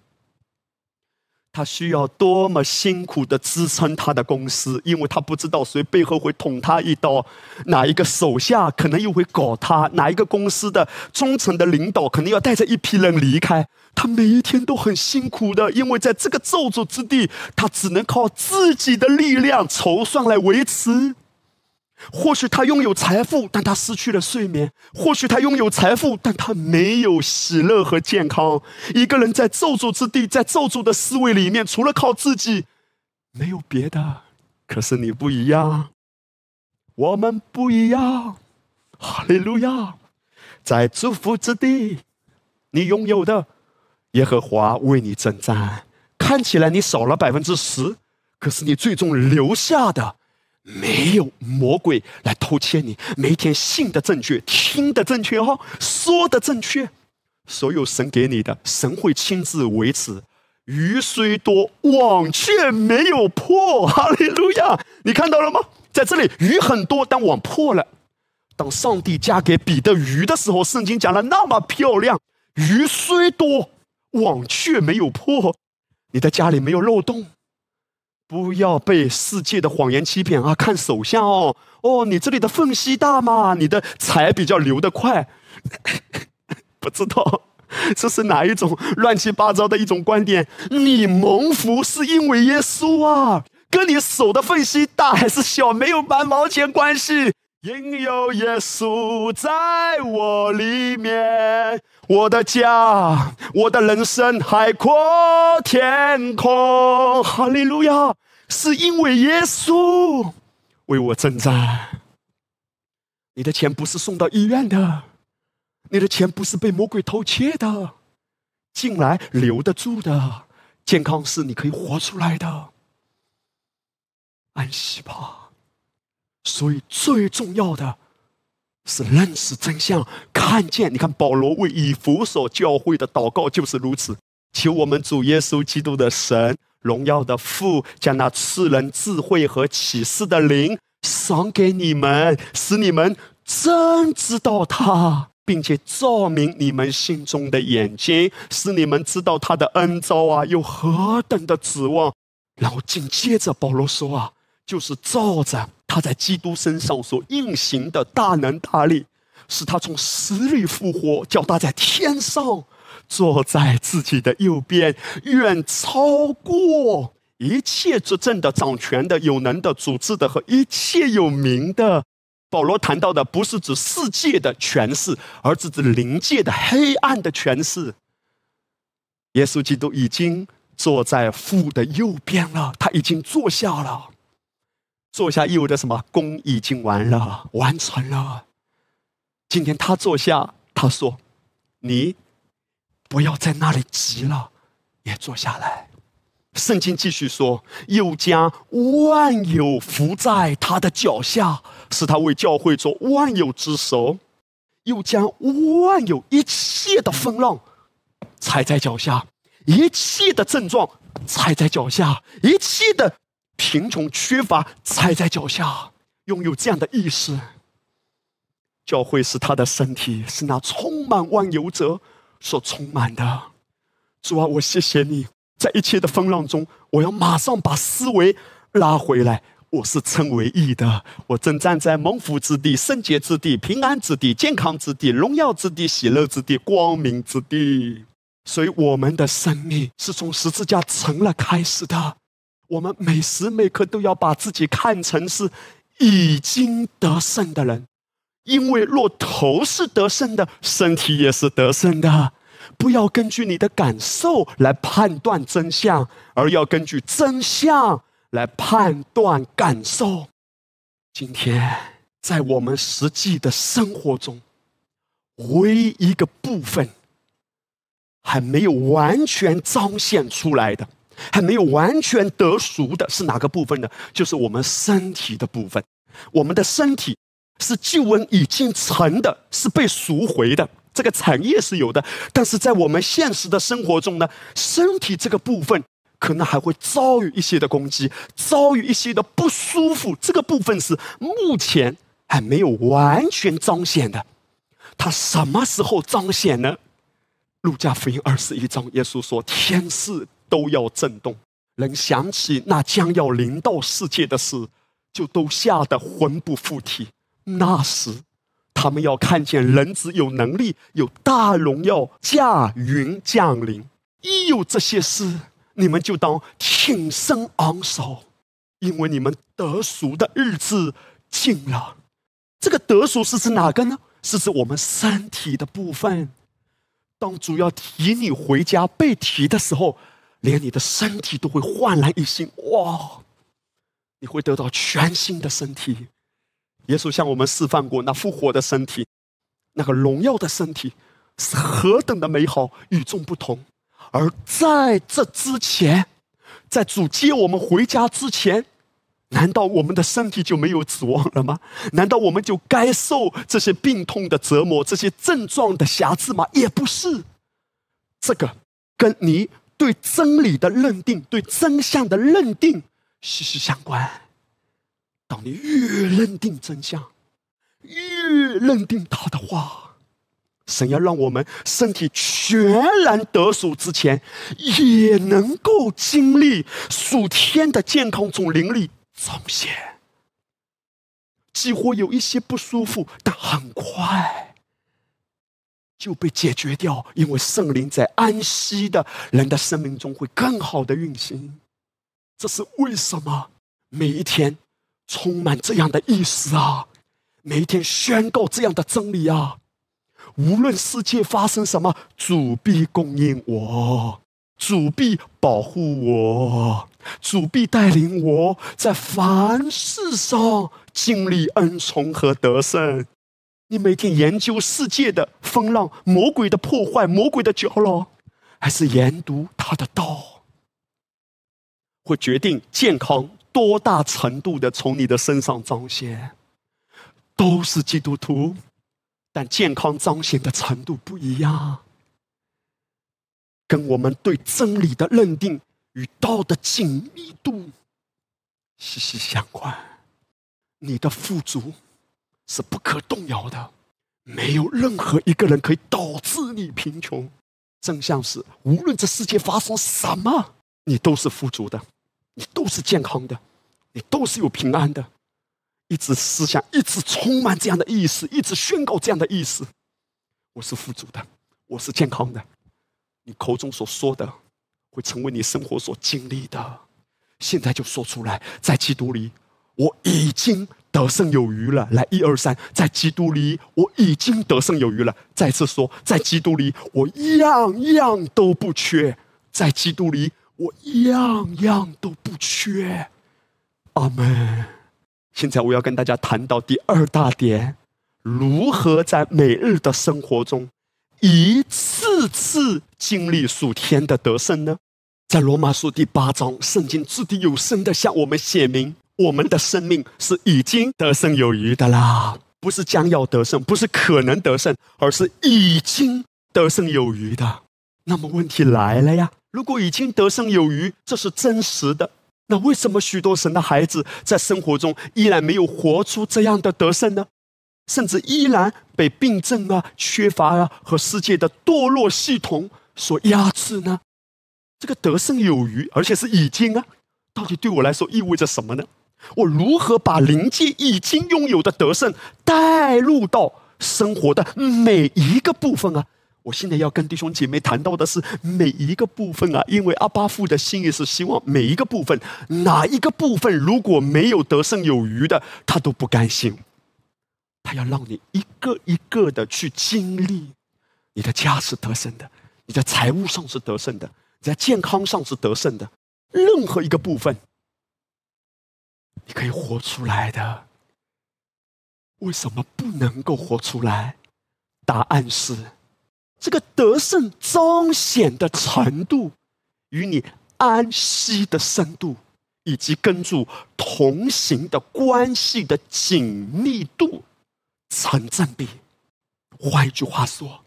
他需要多么辛苦的支撑他的公司，因为他不知道谁背后会捅他一刀，哪一个手下可能又会搞他，哪一个公司的忠诚的领导可能要带着一批人离开，他每一天都很辛苦的，因为在这个咒诅之地，他只能靠自己的力量筹算来维持。或许他拥有财富，但他失去了睡眠；或许他拥有财富，但他没有喜乐和健康。一个人在咒诅之地，在咒诅的思维里面，除了靠自己，没有别的。可是你不一样，我们不一样。哈利路亚，在祝福之地，你拥有的，耶和华为你征战。看起来你少了百分之十，可是你最终留下的。没有魔鬼来偷窃你，每天信的正确，听的正确，哈，说的正确，所有神给你的，神会亲自维持。鱼虽多，网却没有破，哈利路亚！你看到了吗？在这里，鱼很多，但网破了。当上帝加给彼得鱼的时候，圣经讲的那么漂亮：鱼虽多，网却没有破。你的家里没有漏洞。不要被世界的谎言欺骗啊！看手相哦，哦，你这里的缝隙大嘛，你的财比较流得快。不知道 这是哪一种乱七八糟的一种观点？你蒙福是因为耶稣啊，跟你手的缝隙大还是小没有半毛钱关系。因有耶稣在我里面，我的家，我的人生海阔天空。哈利路亚！是因为耶稣为我征战。你的钱不是送到医院的，你的钱不是被魔鬼偷窃的，进来留得住的，健康是你可以活出来的。安息吧。所以最重要的是认识真相，看见。你看保罗为以弗所教会的祷告就是如此。求我们主耶稣基督的神荣耀的父，将那赐人智慧和启示的灵赏给你们，使你们真知道他，并且照明你们心中的眼睛，使你们知道他的恩召啊，有何等的指望。然后紧接着保罗说啊。就是照着他在基督身上所运行的大能大力，使他从死里复活，叫他在天上坐在自己的右边，远超过一切执政的、掌权的、有能的、主治的和一切有名的。保罗谈到的不是指世界的权势，而是指灵界的黑暗的权势。耶稣基督已经坐在父的右边了，他已经坐下了。坐下意味着什么？功已经完了，完成了。今天他坐下，他说：“你不要在那里急了，也坐下来。”圣经继续说：“又将万有伏在他的脚下，使他为教会做万有之首；又将万有一切的风浪踩在脚下，一切的症状踩在脚下，一切的。”贫穷缺乏踩在脚下，拥有这样的意识。教会是他的身体，是那充满万有者所充满的。主啊，我谢谢你，在一切的风浪中，我要马上把思维拉回来。我是称为义的，我正站在蒙福之地、圣洁之地、平安之地、健康之地、荣耀之地、喜乐之地、光明之地。所以，我们的生命是从十字架成了开始的。我们每时每刻都要把自己看成是已经得胜的人，因为若头是得胜的，身体也是得胜的。不要根据你的感受来判断真相，而要根据真相。来判断感受。今天在我们实际的生活中，唯一一个部分还没有完全彰显出来的，还没有完全得熟的是哪个部分呢？就是我们身体的部分。我们的身体是旧恩已经成的，是被赎回的，这个产业是有的。但是在我们现实的生活中呢，身体这个部分。可能还会遭遇一些的攻击，遭遇一些的不舒服。这个部分是目前还没有完全彰显的。它什么时候彰显呢？路加福音二十一章，耶稣说：“天是都要震动，人想起那将要临到世界的事，就都吓得魂不附体。那时，他们要看见人子有能力、有大荣耀驾云降临。一有这些事。”你们就当挺身昂首，因为你们得赎的日子近了。这个得赎是指哪个呢？是指我们身体的部分。当主要提你回家被提的时候，连你的身体都会焕然一新。哇！你会得到全新的身体。耶稣向我们示范过那复活的身体，那个荣耀的身体是何等的美好，与众不同。而在这之前，在主接我们回家之前，难道我们的身体就没有指望了吗？难道我们就该受这些病痛的折磨、这些症状的瑕疵吗？也不是，这个跟你对真理的认定、对真相的认定息息相关。当你越认定真相，越认定他的话。神要让我们身体全然得属之前，也能够经历属天的健康从灵里彰显。几乎有一些不舒服，但很快就被解决掉，因为圣灵在安息的人的生命中会更好的运行。这是为什么？每一天充满这样的意思啊！每一天宣告这样的真理啊！无论世界发生什么，主必供应我，主必保护我，主必带领我在凡事上经历恩宠和得胜。你每天研究世界的风浪、魔鬼的破坏、魔鬼的角落，还是研读他的道，会决定健康多大程度的从你的身上彰显。都是基督徒。但健康彰显的程度不一样，跟我们对真理的认定与道的紧密度息息相关。你的富足是不可动摇的，没有任何一个人可以导致你贫穷。真相是，无论这世界发生什么，你都是富足的，你都是健康的，你都是有平安的。一直思想，一直充满这样的意识，一直宣告这样的意识。我是富足的，我是健康的。你口中所说的，会成为你生活所经历的。现在就说出来，在基督里，我已经得胜有余了。来，一二三，在基督里，我已经得胜有余了。再次说，在基督里，我样样都不缺。在基督里，我样样都不缺。阿门。现在我要跟大家谈到第二大点：如何在每日的生活中一次次经历属天的得胜呢？在罗马书第八章，圣经掷地有声的向我们写明，我们的生命是已经得胜有余的啦，不是将要得胜，不是可能得胜，而是已经得胜有余的。那么问题来了呀，如果已经得胜有余，这是真实的。那为什么许多神的孩子在生活中依然没有活出这样的得胜呢？甚至依然被病症啊、缺乏啊和世界的堕落系统所压制呢？这个得胜有余，而且是已经啊，到底对我来说意味着什么呢？我如何把灵界已经拥有的得胜带入到生活的每一个部分啊？我现在要跟弟兄姐妹谈到的是每一个部分啊，因为阿巴父的心意是希望每一个部分，哪一个部分如果没有得胜有余的，他都不甘心。他要让你一个一个的去经历，你的家是得胜的，你在财务上是得胜的，你在健康上是得胜的，任何一个部分，你可以活出来的。为什么不能够活出来？答案是。这个得胜彰显的程度，与你安息的深度，以及跟住同行的关系的紧密度成正比。换一句话说，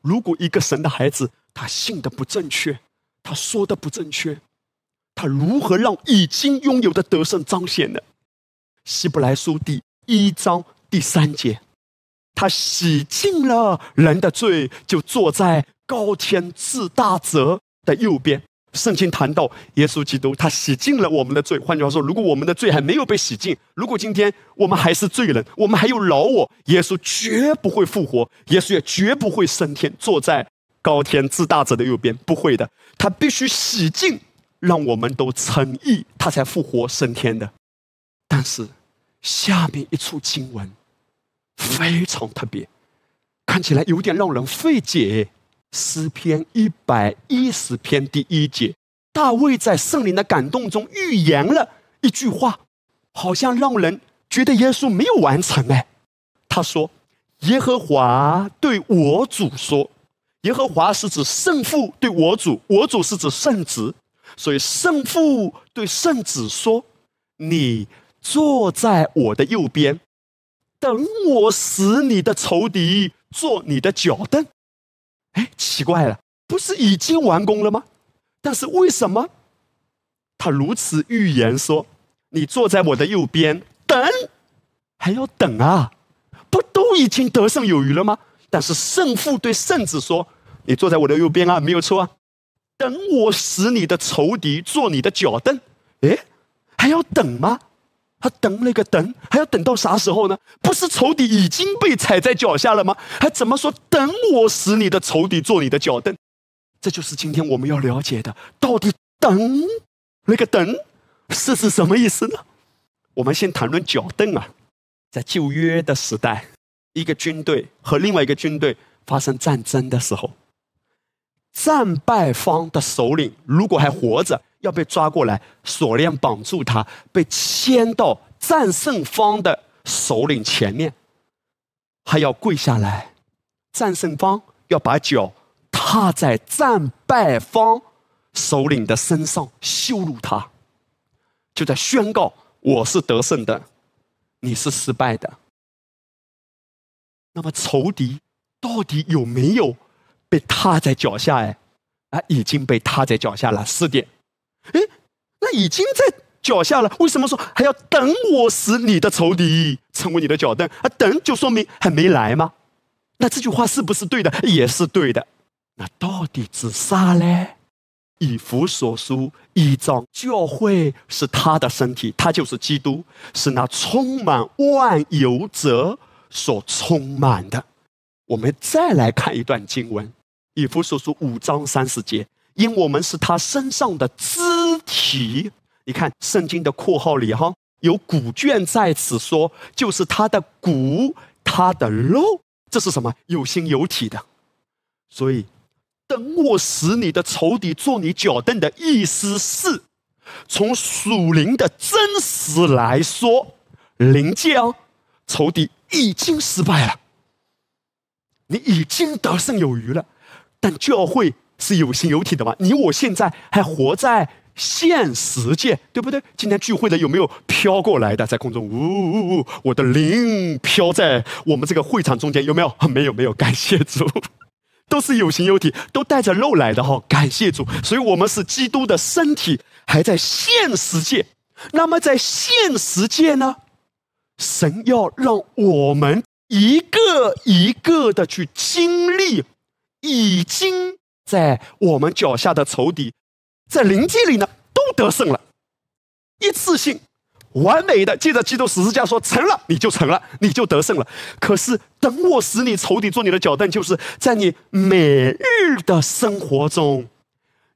如果一个神的孩子他信的不正确，他说的不正确，他如何让已经拥有的得胜彰显呢？希伯来书第一章第三节。他洗净了人的罪，就坐在高天至大者的右边。圣经谈到耶稣基督，他洗净了我们的罪。换句话说，如果我们的罪还没有被洗净，如果今天我们还是罪人，我们还有老我，耶稣绝不会复活，耶稣也绝不会升天，坐在高天至大者的右边。不会的，他必须洗净，让我们都称义，他才复活升天的。但是下面一处经文。非常特别，看起来有点让人费解。诗篇一百一十篇第一节，大卫在圣灵的感动中预言了一句话，好像让人觉得耶稣没有完成。哎，他说：“耶和华对我主说，耶和华是指圣父对我主，我主是指圣子，所以圣父对圣子说：你坐在我的右边。”等我使你的仇敌做你的脚凳，哎，奇怪了，不是已经完工了吗？但是为什么他如此预言说，你坐在我的右边等，还要等啊？不都已经得胜有余了吗？但是圣父对圣子说，你坐在我的右边啊，没有错啊。等我使你的仇敌做你的脚凳，哎，还要等吗？他等那个等，还要等到啥时候呢？不是仇敌已经被踩在脚下了吗？还怎么说等我使你的仇敌做你的脚凳？这就是今天我们要了解的，到底等那个等是指什么意思呢？我们先谈论脚凳啊，在旧约的时代，一个军队和另外一个军队发生战争的时候，战败方的首领如果还活着。要被抓过来，锁链绑住他，被牵到战胜方的首领前面，还要跪下来。战胜方要把脚踏在战败方首领的身上，羞辱他，就在宣告我是得胜的，你是失败的。那么仇敌到底有没有被踏在脚下？哎，啊，已经被踏在脚下了，四点。哎，那已经在脚下了，为什么说还要等我使你的仇敌成为你的脚凳？啊，等就说明还没来吗？那这句话是不是对的？也是对的。那到底指啥嘞？以弗所书一章，教会是他的身体，他就是基督，是那充满万有者所充满的。我们再来看一段经文，以弗所书五章三十节。因我们是他身上的肢体，你看圣经的括号里哈有骨卷在此说，就是他的骨，他的肉，这是什么？有形有体的。所以，等我使你的仇敌做你脚凳的意思是，从属灵的真实来说，灵界哦，仇敌已经失败了，你已经得胜有余了，但教会。是有形有体的嘛？你我现在还活在现实界，对不对？今天聚会的有没有飘过来的，在空中？呜呜呜！我的灵飘在我们这个会场中间，有没有？没有，没有。感谢主，都是有形有体，都带着肉来的哈。感谢主，所以我们是基督的身体，还在现实界。那么在现实界呢？神要让我们一个一个的去经历，已经在我们脚下的仇敌，在灵界里呢都得胜了，一次性。完美的，借着基督十字架说成了，你就成了，你就得胜了。可是等我使你仇敌做你的脚凳，就是在你每日的生活中，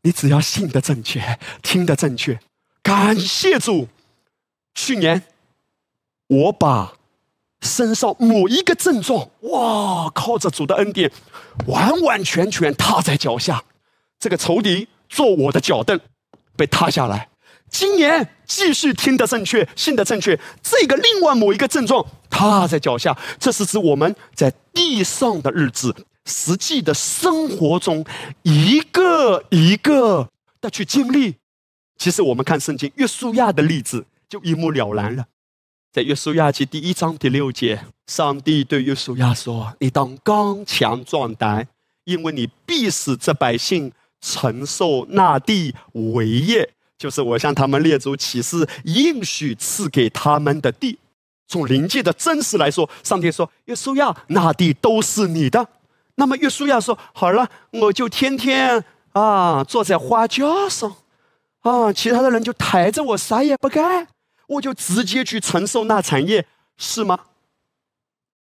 你只要信的正确，听的正确。感谢主，去年我把身上某一个症状，哇，靠着主的恩典，完完全全踏在脚下，这个仇敌做我的脚凳，被踏下来。今年继续听得正确，信得正确。这个另外某一个症状踏在脚下，这是指我们在地上的日子，实际的生活中一个一个的去经历。其实我们看圣经约书亚的例子就一目了然了。在约书亚记第一章第六节，上帝对约书亚说：“你当刚强壮胆，因为你必使这百姓承受那地为业。”就是我向他们列祖启示应许赐给他们的地，从灵界的真实来说，上帝说：“约书亚，那地都是你的。”那么约书亚说：“好了，我就天天啊坐在花轿上，啊，其他的人就抬着我，啥也不干，我就直接去承受那产业，是吗？”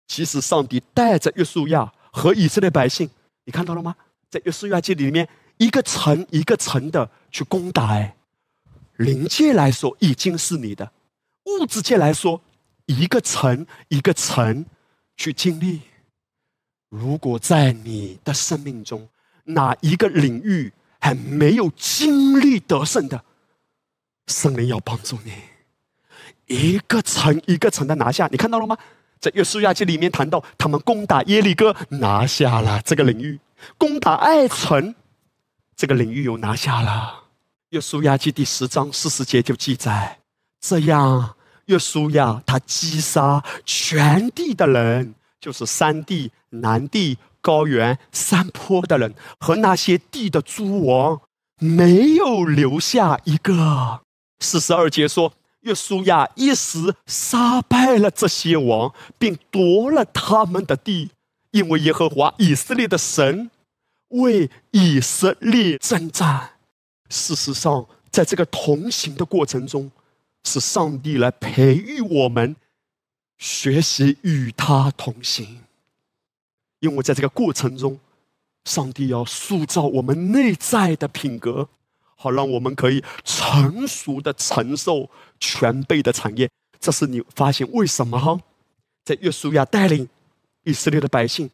其实上帝带着约书亚和以色列百姓，你看到了吗？在约书亚记里面，一个城一个城的去攻打，哎。灵界来说已经是你的，物质界来说，一个城一个城去经历。如果在你的生命中哪一个领域还没有经历得胜的，圣灵要帮助你，一个城一个城的拿下。你看到了吗？在约书亚记里面谈到，他们攻打耶利哥，拿下了这个领域；攻打爱城，这个领域又拿下了。约书亚记第十章四十节就记载，这样约书亚他击杀全地的人，就是山地、南地、高原、山坡的人和那些地的诸王，没有留下一个。四十二节说，约书亚一时杀败了这些王，并夺了他们的地，因为耶和华以色列的神为以色列征战。事实上，在这个同行的过程中，是上帝来培育我们，学习与他同行。因为在这个过程中，上帝要塑造我们内在的品格，好让我们可以成熟的承受全备的产业。这是你发现为什么哈？在约书亚带领以色列的百姓，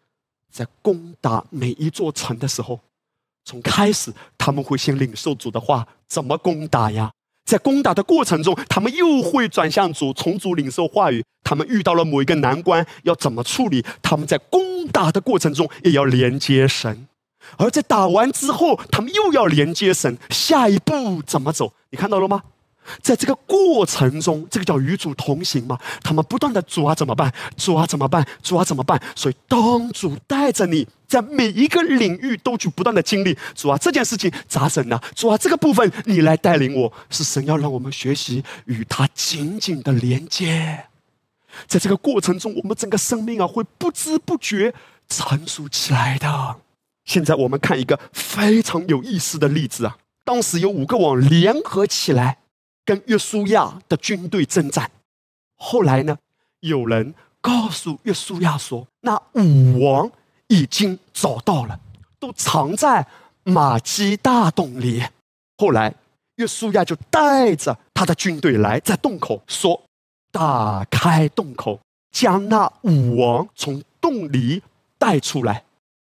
在攻打每一座城的时候。从开始，他们会先领受主的话，怎么攻打呀？在攻打的过程中，他们又会转向主，从主领受话语。他们遇到了某一个难关，要怎么处理？他们在攻打的过程中，也要连接神。而在打完之后，他们又要连接神，下一步怎么走？你看到了吗？在这个过程中，这个叫与主同行嘛？他们不断的主啊怎么办？主啊怎么办？主啊怎么办？所以当主带着你在每一个领域都去不断的经历，主啊这件事情咋整呢？主啊这个部分你来带领我，是神要让我们学习与他紧紧的连接。在这个过程中，我们整个生命啊会不知不觉成熟起来的。现在我们看一个非常有意思的例子啊，当时有五个网联合起来。跟约书亚的军队征战，后来呢，有人告诉约书亚说，那武王已经找到了，都藏在马基大洞里。后来，约书亚就带着他的军队来，在洞口说：“打开洞口，将那武王从洞里带出来，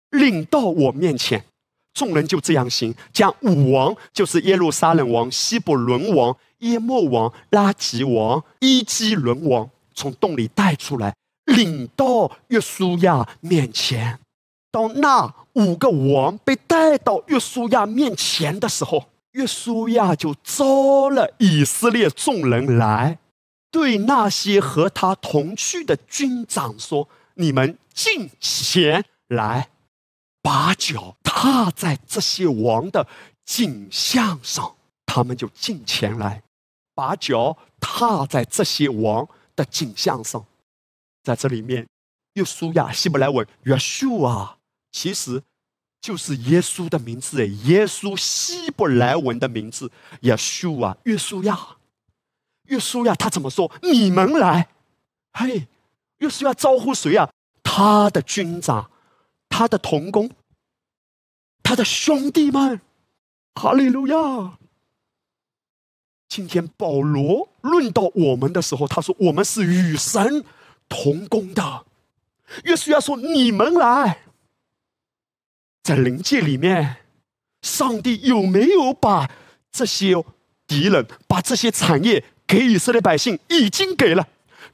领到我面前。”众人就这样行，将武王，就是耶路撒冷王、希伯伦王。耶莫王、拉吉王、伊基伦王从洞里带出来，领到约书亚面前。当那五个王被带到约书亚面前的时候，约书亚就招了以色列众人来，对那些和他同去的军长说：“你们进前来，把脚踏在这些王的颈项上。”他们就进前来。把脚踏在这些王的景象上，在这里面，约书亚，希伯来文约书啊，其实就是耶稣的名字，耶稣希伯来文的名字约书啊，约书亚，约书亚他怎么说？你们来，嘿，约书亚招呼谁啊？他的军长，他的童工，他的兄弟们，哈利路亚。今天保罗论到我们的时候，他说我们是与神同工的。约书亚说：“你们来，在灵界里面，上帝有没有把这些敌人、把这些产业给以色列百姓？已经给了。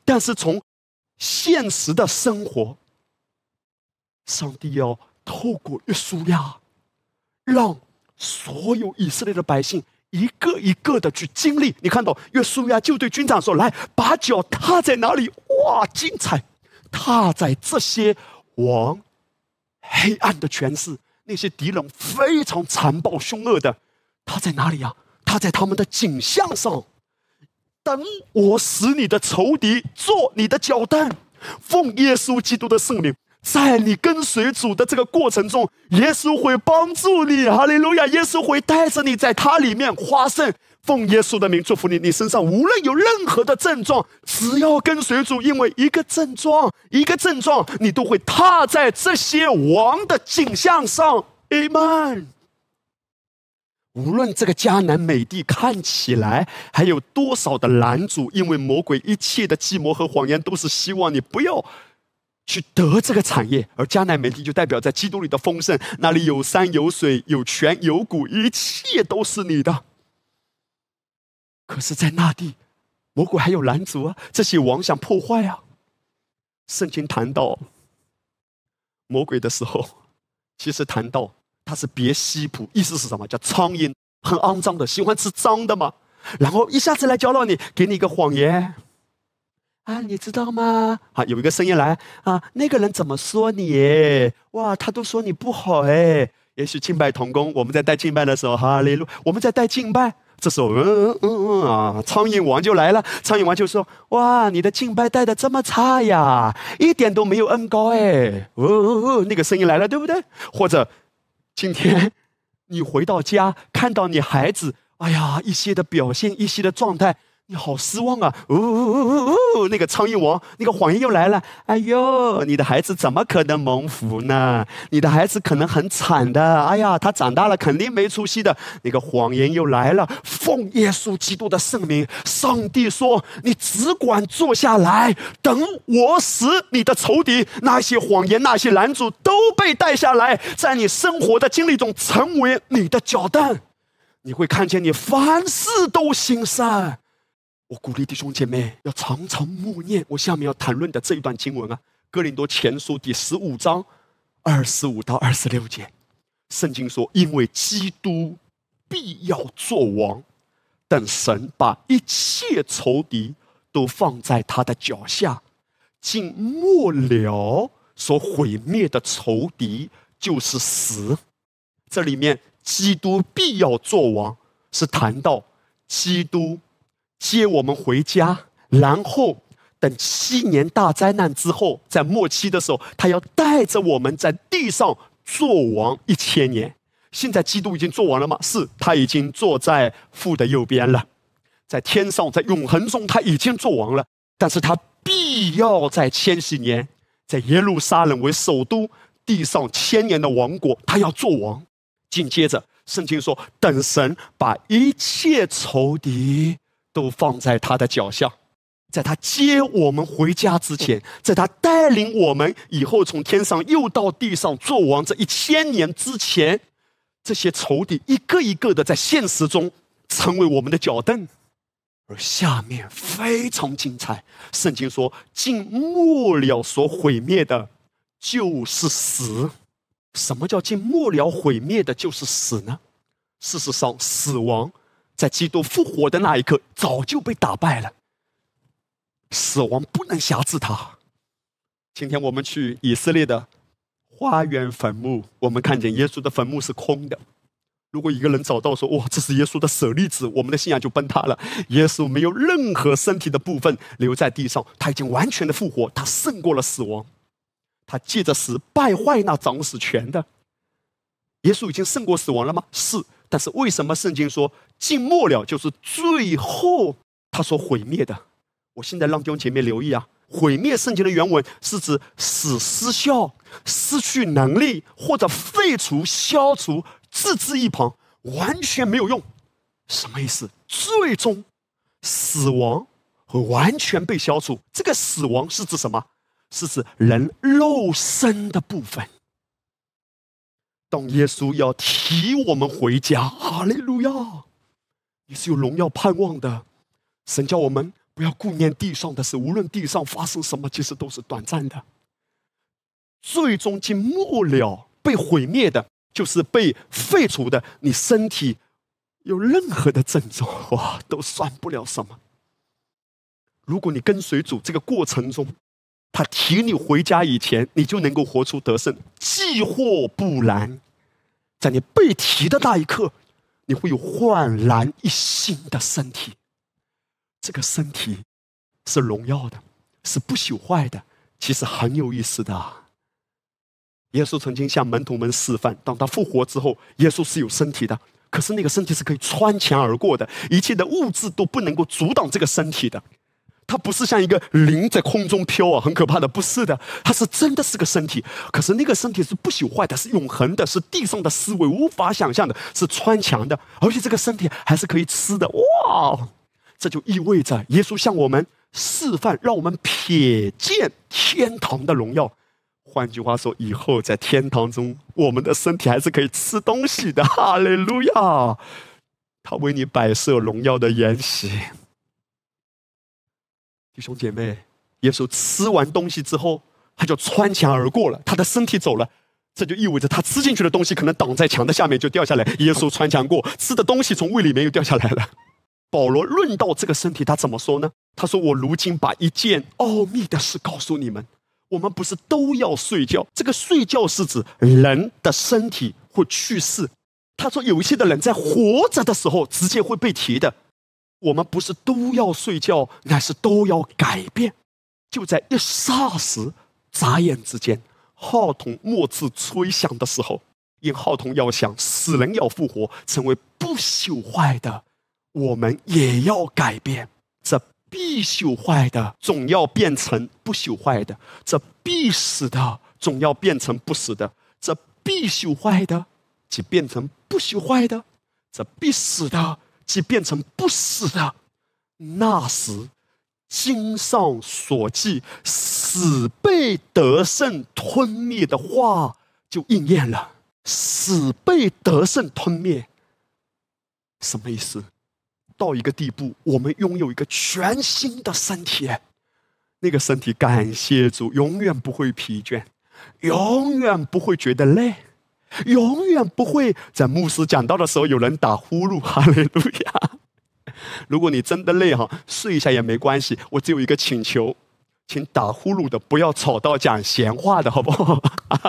但是从现实的生活，上帝要透过约书亚，让所有以色列的百姓一个一个的去经历。你看到约书亚就对军长说：‘来，把脚踏在哪里？哇，精彩！’”踏在这些王黑暗的权势，那些敌人非常残暴凶恶的，他在哪里呀？他在他们的景象上。等我使你的仇敌做你的脚凳，奉耶稣基督的圣名，在你跟随主的这个过程中，耶稣会帮助你。哈利路亚！耶稣会带着你在他里面花胜。奉耶稣的名祝福你，你身上无论有任何的症状，只要跟随主，因为一个症状，一个症状，你都会踏在这些王的景象上。Amen。无论这个迦南美地看起来还有多少的拦阻，因为魔鬼一切的计谋和谎言，都是希望你不要去得这个产业。而迦南美地就代表在基督里的丰盛，那里有山有水有泉有谷，一切都是你的。可是，在那地，魔鬼还有拦阻啊！这些王想破坏啊！圣经谈到魔鬼的时候，其实谈到他是别西卜，意思是什么？叫苍蝇，很肮脏的，喜欢吃脏的嘛。然后一下子来教导你，给你一个谎言啊，你知道吗？啊，有一个声音来啊，那个人怎么说你？哇，他都说你不好哎。也许敬拜同工，我们在带敬拜的时候，哈利路，我们在带敬拜。这时候，嗯嗯嗯嗯啊，苍蝇王就来了。苍蝇王就说：“哇，你的敬拜带的这么差呀，一点都没有恩高哎。”哦哦哦，那个声音来了，对不对？或者，今天你回到家，看到你孩子，哎呀，一些的表现，一些的状态。你好失望啊！呜呜呜呜呜那个苍蝇王，那个谎言又来了。哎呦，你的孩子怎么可能蒙福呢？你的孩子可能很惨的。哎呀，他长大了肯定没出息的。那个谎言又来了。奉耶稣基督的圣名，上帝说：“你只管坐下来，等我死你的仇敌那些谎言、那些拦阻都被带下来，在你生活的经历中成为你的脚凳。你会看见你凡事都兴善。”我鼓励弟兄姐妹要常常默念我下面要谈论的这一段经文啊，《哥林多前书》第十五章二十五到二十六节，圣经说：“因为基督必要做王，等神把一切仇敌都放在他的脚下，尽末了所毁灭的仇敌就是死。”这里面“基督必要做王”是谈到基督。接我们回家，然后等七年大灾难之后，在末期的时候，他要带着我们在地上做王一千年。现在基督已经做完了吗？是他已经坐在父的右边了，在天上，在永恒中他已经做王了。但是他必要在千禧年，在耶路撒冷为首都，地上千年的王国，他要做王。紧接着，圣经说，等神把一切仇敌。都放在他的脚下，在他接我们回家之前，在他带领我们以后从天上又到地上做王这一千年之前，这些仇敌一个一个的在现实中成为我们的脚凳。而下面非常精彩，圣经说：“尽末了所毁灭的，就是死。”什么叫尽末了毁灭的，就是死呢？事实上，死亡。在基督复活的那一刻，早就被打败了。死亡不能辖制他。今天我们去以色列的花园坟墓，我们看见耶稣的坟墓是空的。如果一个人找到说：“哇，这是耶稣的舍利子”，我们的信仰就崩塌了。耶稣没有任何身体的部分留在地上，他已经完全的复活，他胜过了死亡。他借着死败坏那掌死权的。耶稣已经胜过死亡了吗？是。但是为什么圣经说尽末了就是最后他所毁灭的？我现在让弟兄姐妹留意啊，毁灭圣经的原文是指使失效、失去能力或者废除、消除、置之一旁，完全没有用。什么意思？最终死亡会完全被消除。这个死亡是指什么？是指人肉身的部分。当耶稣要提我们回家，哈利路亚！你是有荣耀盼望的。神叫我们不要顾念地上的事，无论地上发生什么，其实都是短暂的。最终经末了被毁灭的，就是被废除的。你身体有任何的症状，哇，都算不了什么。如果你跟随主这个过程中，他提你回家以前，你就能够活出得胜。既或不然，在你被提的那一刻，你会有焕然一新的身体。这个身体是荣耀的，是不朽坏的。其实很有意思的。耶稣曾经向门徒们示范，当他复活之后，耶稣是有身体的，可是那个身体是可以穿墙而过的，一切的物质都不能够阻挡这个身体的。它不是像一个灵在空中飘啊，很可怕的，不是的，它是真的是个身体。可是那个身体是不朽坏的，是永恒的，是地上的思维无法想象的，是穿墙的，而且这个身体还是可以吃的。哇，这就意味着耶稣向我们示范，让我们瞥见天堂的荣耀。换句话说，以后在天堂中，我们的身体还是可以吃东西的。哈利路亚！他为你摆设荣耀的筵席。弟兄姐妹，耶稣吃完东西之后，他就穿墙而过了，他的身体走了，这就意味着他吃进去的东西可能挡在墙的下面就掉下来。耶稣穿墙过，吃的东西从胃里面又掉下来了。保罗论到这个身体，他怎么说呢？他说：“我如今把一件奥秘的事告诉你们，我们不是都要睡觉？这个睡觉是指人的身体会去世。他说有一些的人在活着的时候直接会被提的。”我们不是都要睡觉，乃是都要改变。就在一霎时、眨眼之间，号筒末次吹响的时候，因号筒要响，死人要复活，成为不朽坏的，我们也要改变。这必朽坏的，总要变成不朽坏的；这必死的，总要变成不死的；这必朽坏的，即变成不朽坏的；这必死的。即变成不死的，那时经上所记死被得胜吞灭的话就应验了。死被得胜吞灭，什么意思？到一个地步，我们拥有一个全新的身体，那个身体感谢主，永远不会疲倦，永远不会觉得累。永远不会在牧师讲道的时候有人打呼噜，哈利路亚！如果你真的累哈，睡一下也没关系。我只有一个请求，请打呼噜的不要吵到讲闲话的好不好？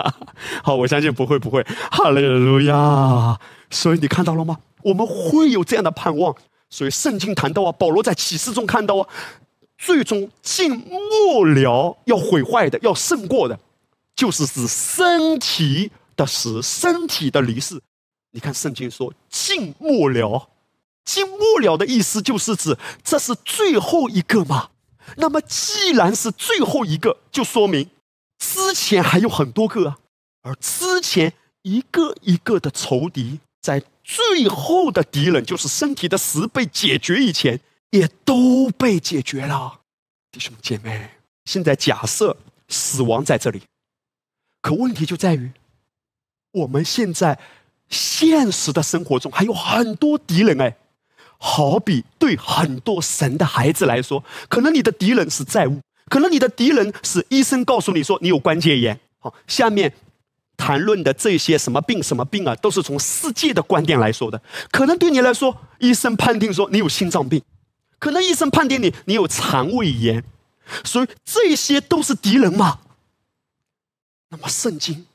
好，我相信不会不会，哈利路亚！所以你看到了吗？我们会有这样的盼望。所以圣经谈到啊，保罗在启示中看到啊，最终尽末了要毁坏的，要胜过的，就是指身体。的死，身体的离世。你看圣经说“尽末了”，“尽末了”的意思就是指这是最后一个嘛？那么既然是最后一个，就说明之前还有很多个啊。而之前一个一个的仇敌，在最后的敌人，就是身体的死被解决以前，也都被解决了。弟兄姐妹，现在假设死亡在这里，可问题就在于。我们现在现实的生活中还有很多敌人哎，好比对很多神的孩子来说，可能你的敌人是债务，可能你的敌人是医生告诉你说你有关节炎。好，下面谈论的这些什么病什么病啊，都是从世界的观点来说的。可能对你来说，医生判定说你有心脏病，可能医生判定你你有肠胃炎，所以这些都是敌人嘛。那么圣经。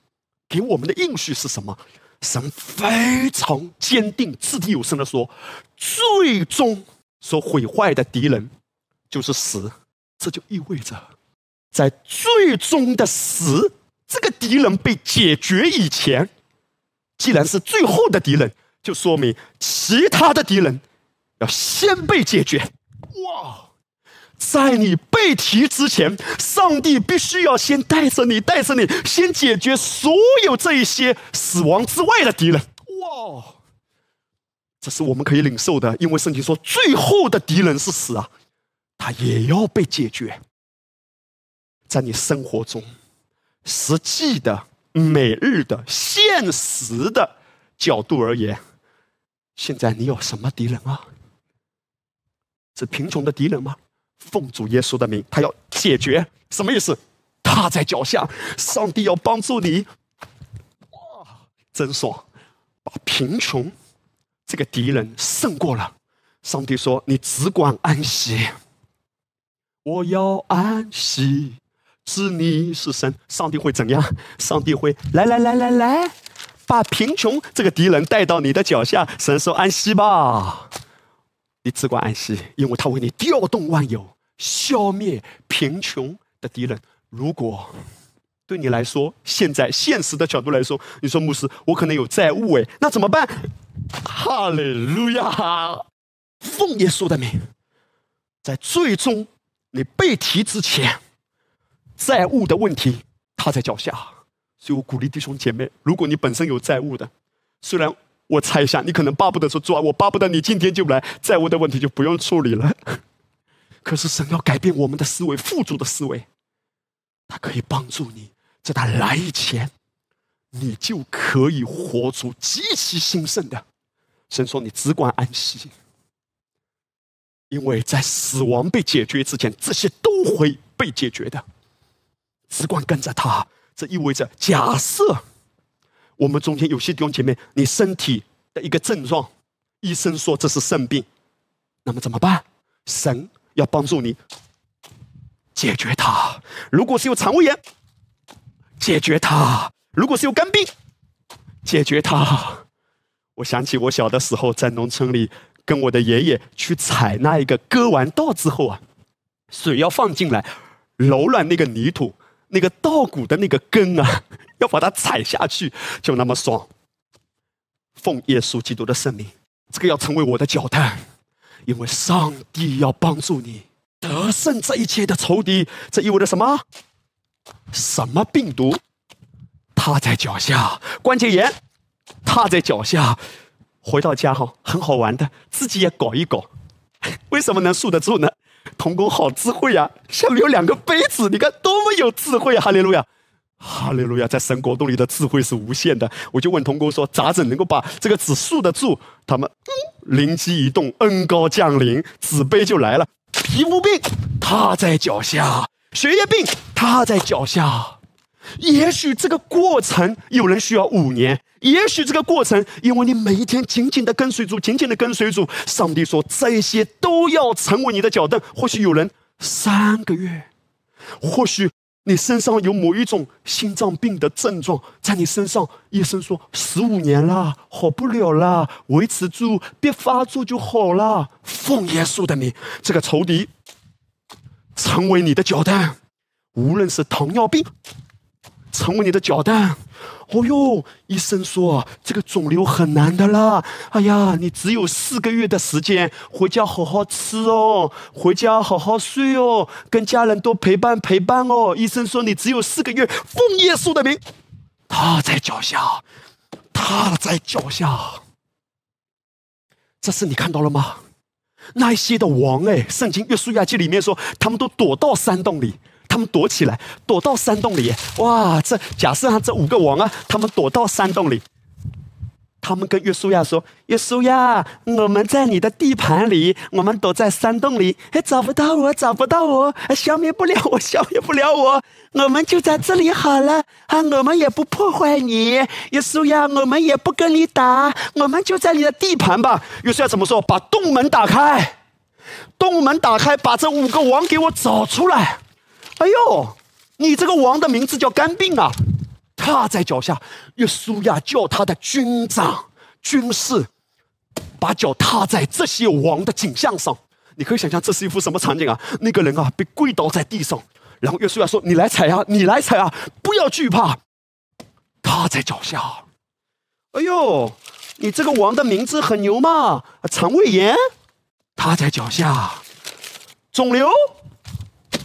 给我们的应许是什么？神非常坚定、掷地有声的说：“最终所毁坏的敌人就是死。”这就意味着，在最终的死这个敌人被解决以前，既然是最后的敌人，就说明其他的敌人要先被解决。哇！在你被提之前，上帝必须要先带着你，带着你，先解决所有这一些死亡之外的敌人。哇！这是我们可以领受的，因为圣经说，最后的敌人是死啊，他也要被解决。在你生活中，实际的、每日的、现实的角度而言，现在你有什么敌人啊？是贫穷的敌人吗？奉主耶稣的名，他要解决，什么意思？他在脚下，上帝要帮助你。哇，真爽！把贫穷这个敌人胜过了。上帝说：“你只管安息，我要安息，知你是神。”上帝会怎样？上帝会来来来来来，把贫穷这个敌人带到你的脚下。神说：“安息吧，你只管安息，因为他为你调动万有。”消灭贫穷的敌人。如果对你来说，现在现实的角度来说，你说牧师，我可能有债务哎，那怎么办？哈利路亚！奉耶稣的名，在最终你被提之前，债务的问题他在脚下。所以我鼓励弟兄姐妹，如果你本身有债务的，虽然我猜想你可能巴不得说主啊，我巴不得你今天就来，债务的问题就不用处理了。可是神要改变我们的思维，富足的思维，他可以帮助你，在他来以前，你就可以活出极其兴盛的。神说：“你只管安息，因为在死亡被解决之前，这些都会被解决的。只管跟着他。这意味着，假设我们中间有些弟兄姐妹，你身体的一个症状，医生说这是肾病，那么怎么办？神。”要帮助你解决它。如果是有肠胃炎，解决它；如果是有肝病，解决它。我想起我小的时候在农村里跟我的爷爷去采那一个割完稻之后啊，水要放进来揉软那个泥土，那个稻谷的那个根啊，要把它踩下去，就那么爽。奉耶稣基督的圣名，这个要成为我的脚踏。因为上帝要帮助你得胜这一切的仇敌，这意味着什么？什么病毒？踏在脚下，关节炎，踏在脚下。回到家哈，很好玩的，自己也搞一搞。为什么能束得住呢？童工好智慧呀，下面有两个杯子，你看多么有智慧啊！哈利路亚。哈利路亚，在神国度里的智慧是无限的。我就问童工说：“咋整能够把这个纸竖得住？”他们灵机一动，恩高降临，纸杯就来了。皮肤病，他在脚下；血液病，他在脚下。也许这个过程有人需要五年，也许这个过程，因为你每一天紧紧的跟随主，紧紧的跟随主，上帝说这些都要成为你的脚凳。或许有人三个月，或许。你身上有某一种心脏病的症状，在你身上，医生说十五年了，好不了了，维持住，别发作就好了。奉耶稣的名，这个仇敌成为你的脚凳，无论是糖尿病，成为你的脚凳。哦哟，医生说这个肿瘤很难的啦。哎呀，你只有四个月的时间，回家好好吃哦，回家好好睡哦，跟家人多陪伴陪伴哦。医生说你只有四个月，奉耶稣的名，他在脚下，他在脚下。这是你看到了吗？那一些的王哎，圣经约书亚记里面说，他们都躲到山洞里。他们躲起来，躲到山洞里。哇，这假设啊，这五个王啊，他们躲到山洞里。他们跟约书亚说：“约书亚，我们在你的地盘里，我们躲在山洞里，还找不到我，找不到我，消灭不了我，消灭不了我。我们就在这里好了啊，我们也不破坏你，约书亚，我们也不跟你打，我们就在你的地盘吧。”约书亚怎么说？把洞门打开，洞门打开，把这五个王给我找出来。哎呦，你这个王的名字叫肝病啊！踏在脚下，约书亚叫他的军长、军士，把脚踏在这些王的景象上。你可以想象这是一幅什么场景啊？那个人啊，被跪倒在地上，然后约书亚说：“你来踩啊，你来踩啊，不要惧怕。”他在脚下。哎呦，你这个王的名字很牛嘛！肠胃炎，他在脚下；肿瘤，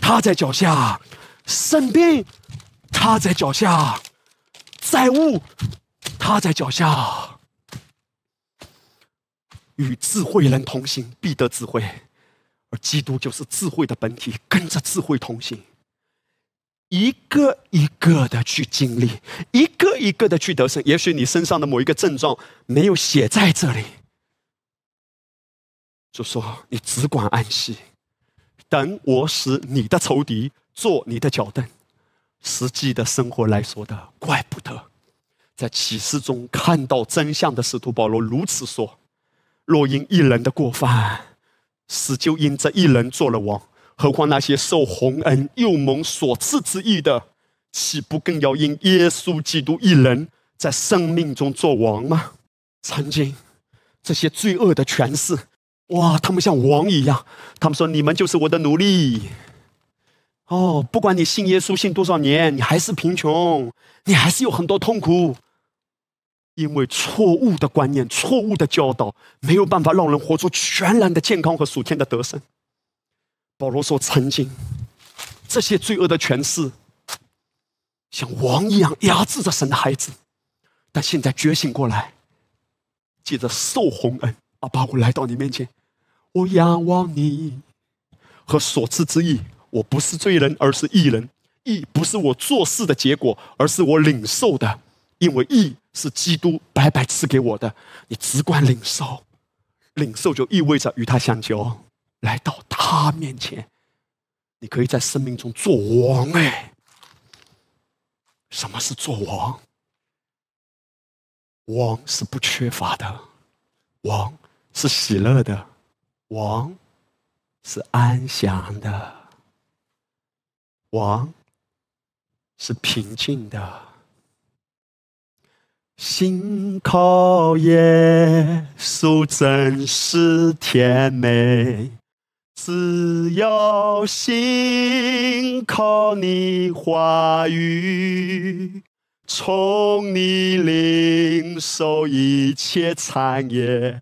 他在脚下；生病，他在脚下；债务，他在脚下。与智慧人同行，必得智慧。而基督就是智慧的本体，跟着智慧同行，一个一个的去经历，一个一个的去得胜。也许你身上的某一个症状没有写在这里，就说你只管安息，等我使你的仇敌做你的脚凳。实际的生活来说的，怪不得在启示中看到真相的使徒保罗如此说：若因一人的过犯。死就因这一人做了王，何况那些受洪恩又蒙所赐之意的，岂不更要因耶稣基督一人在生命中做王吗？曾经这些罪恶的权势，哇，他们像王一样，他们说你们就是我的奴隶。哦，不管你信耶稣信多少年，你还是贫穷，你还是有很多痛苦。因为错误的观念、错误的教导，没有办法让人活出全然的健康和属天的得胜。保罗说：“曾经这些罪恶的权势，像王一样压制着神的孩子，但现在觉醒过来，借着受洪恩，阿爸，我来到你面前，我仰望你和所赐之意。我不是罪人，而是义人。义不是我做事的结果，而是我领受的。”因为义是基督白白赐给我的，你只管领受，领受就意味着与他相交，来到他面前，你可以在生命中做王。哎，什么是做王？王是不缺乏的，王是喜乐的，王是安详的，王是平静的。心靠耶稣真是甜美，只要心靠你话语，从你领受一切产业，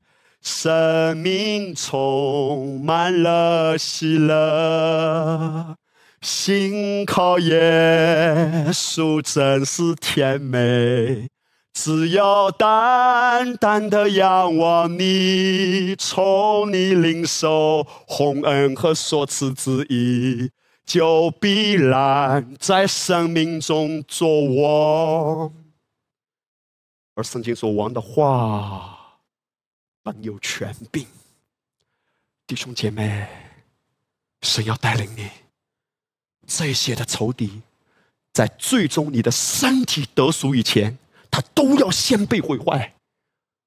生命充满了喜乐。心靠耶稣真是甜美。只要淡淡的仰望你，从你领受洪恩和所赐之意，就必然在生命中做王。而圣经说王的话本有权柄，弟兄姐妹，神要带领你，这些的仇敌，在最终你的身体得赎以前。他都要先被毁坏，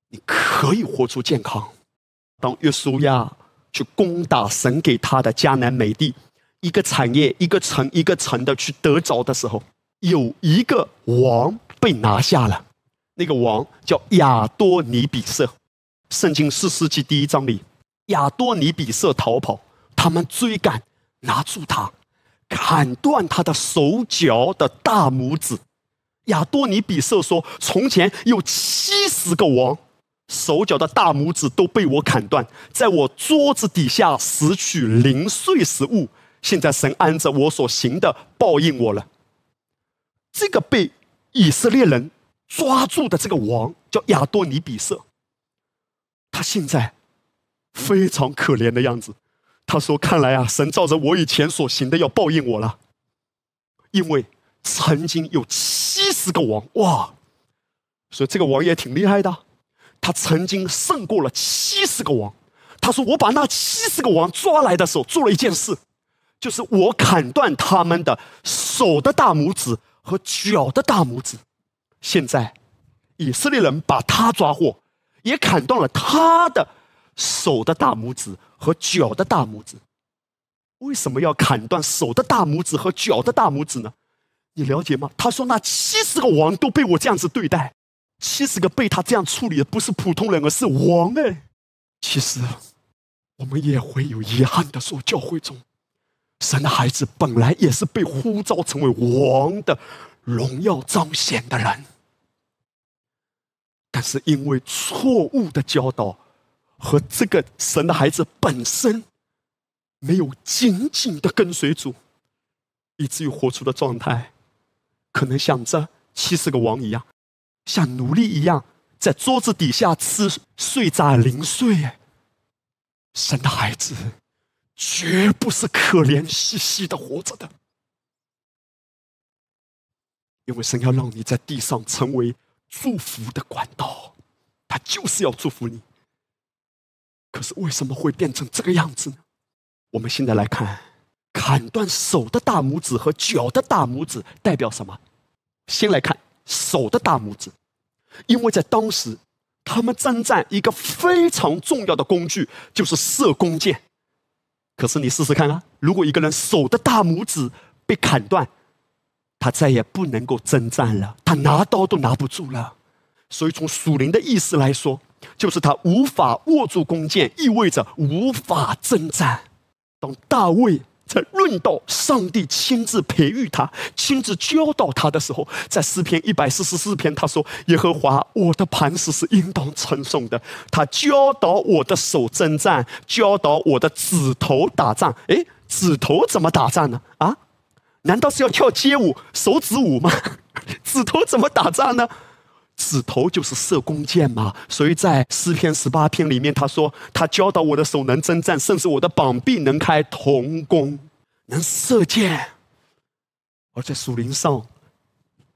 你可以活出健康。当约书亚去攻打神给他的迦南美地，一个产业一个城一个城的去得着的时候，有一个王被拿下了，那个王叫亚多尼比色。圣经四世纪第一章里，亚多尼比色逃跑，他们追赶，拿住他，砍断他的手脚的大拇指。亚多尼比色说：“从前有七十个王，手脚的大拇指都被我砍断，在我桌子底下拾取零碎食物。现在神按着我所行的报应我了。这个被以色列人抓住的这个王叫亚多尼比色，他现在非常可怜的样子。他说：‘看来啊，神照着我以前所行的要报应我了，因为曾经有七。’”十个王哇，所以这个王也挺厉害的，他曾经胜过了七十个王。他说：“我把那七十个王抓来的时候，做了一件事，就是我砍断他们的手的大拇指和脚的大拇指。现在以色列人把他抓获，也砍断了他的手的大拇指和脚的大拇指。为什么要砍断手的大拇指和脚的大拇指呢？”你了解吗？他说那七十个王都被我这样子对待，七十个被他这样处理的不是普通人，而是王哎。其实我们也会有遗憾的说，教会中神的孩子本来也是被呼召成为王的荣耀彰显的人，但是因为错误的教导和这个神的孩子本身没有紧紧的跟随主，以至于活出的状态，可能像这七十个王一样，像奴隶一样在桌子底下吃碎渣零碎。神的孩子。绝不是可怜兮兮的活着的，因为神要让你在地上成为祝福的管道，他就是要祝福你。可是为什么会变成这个样子呢？我们现在来看，砍断手的大拇指和脚的大拇指代表什么？先来看手的大拇指，因为在当时，他们征战一个非常重要的工具就是射弓箭。可是你试试看啊！如果一个人手的大拇指被砍断，他再也不能够征战了，他拿刀都拿不住了。所以从属灵的意思来说，就是他无法握住弓箭，意味着无法征战。当大卫。在论到上帝亲自培育他、亲自教导他的时候，在诗篇一百四十四篇，他说：“耶和华，我的磐石是应当称颂的。他教导我的手征战，教导我的指头打仗。诶，指头怎么打仗呢？啊，难道是要跳街舞、手指舞吗？指头怎么打仗呢？指头就是射弓箭嘛。所以在诗篇十八篇里面，他说：他教导我的手能征战，甚至我的膀臂能开铜弓。”能射箭，而在树林上，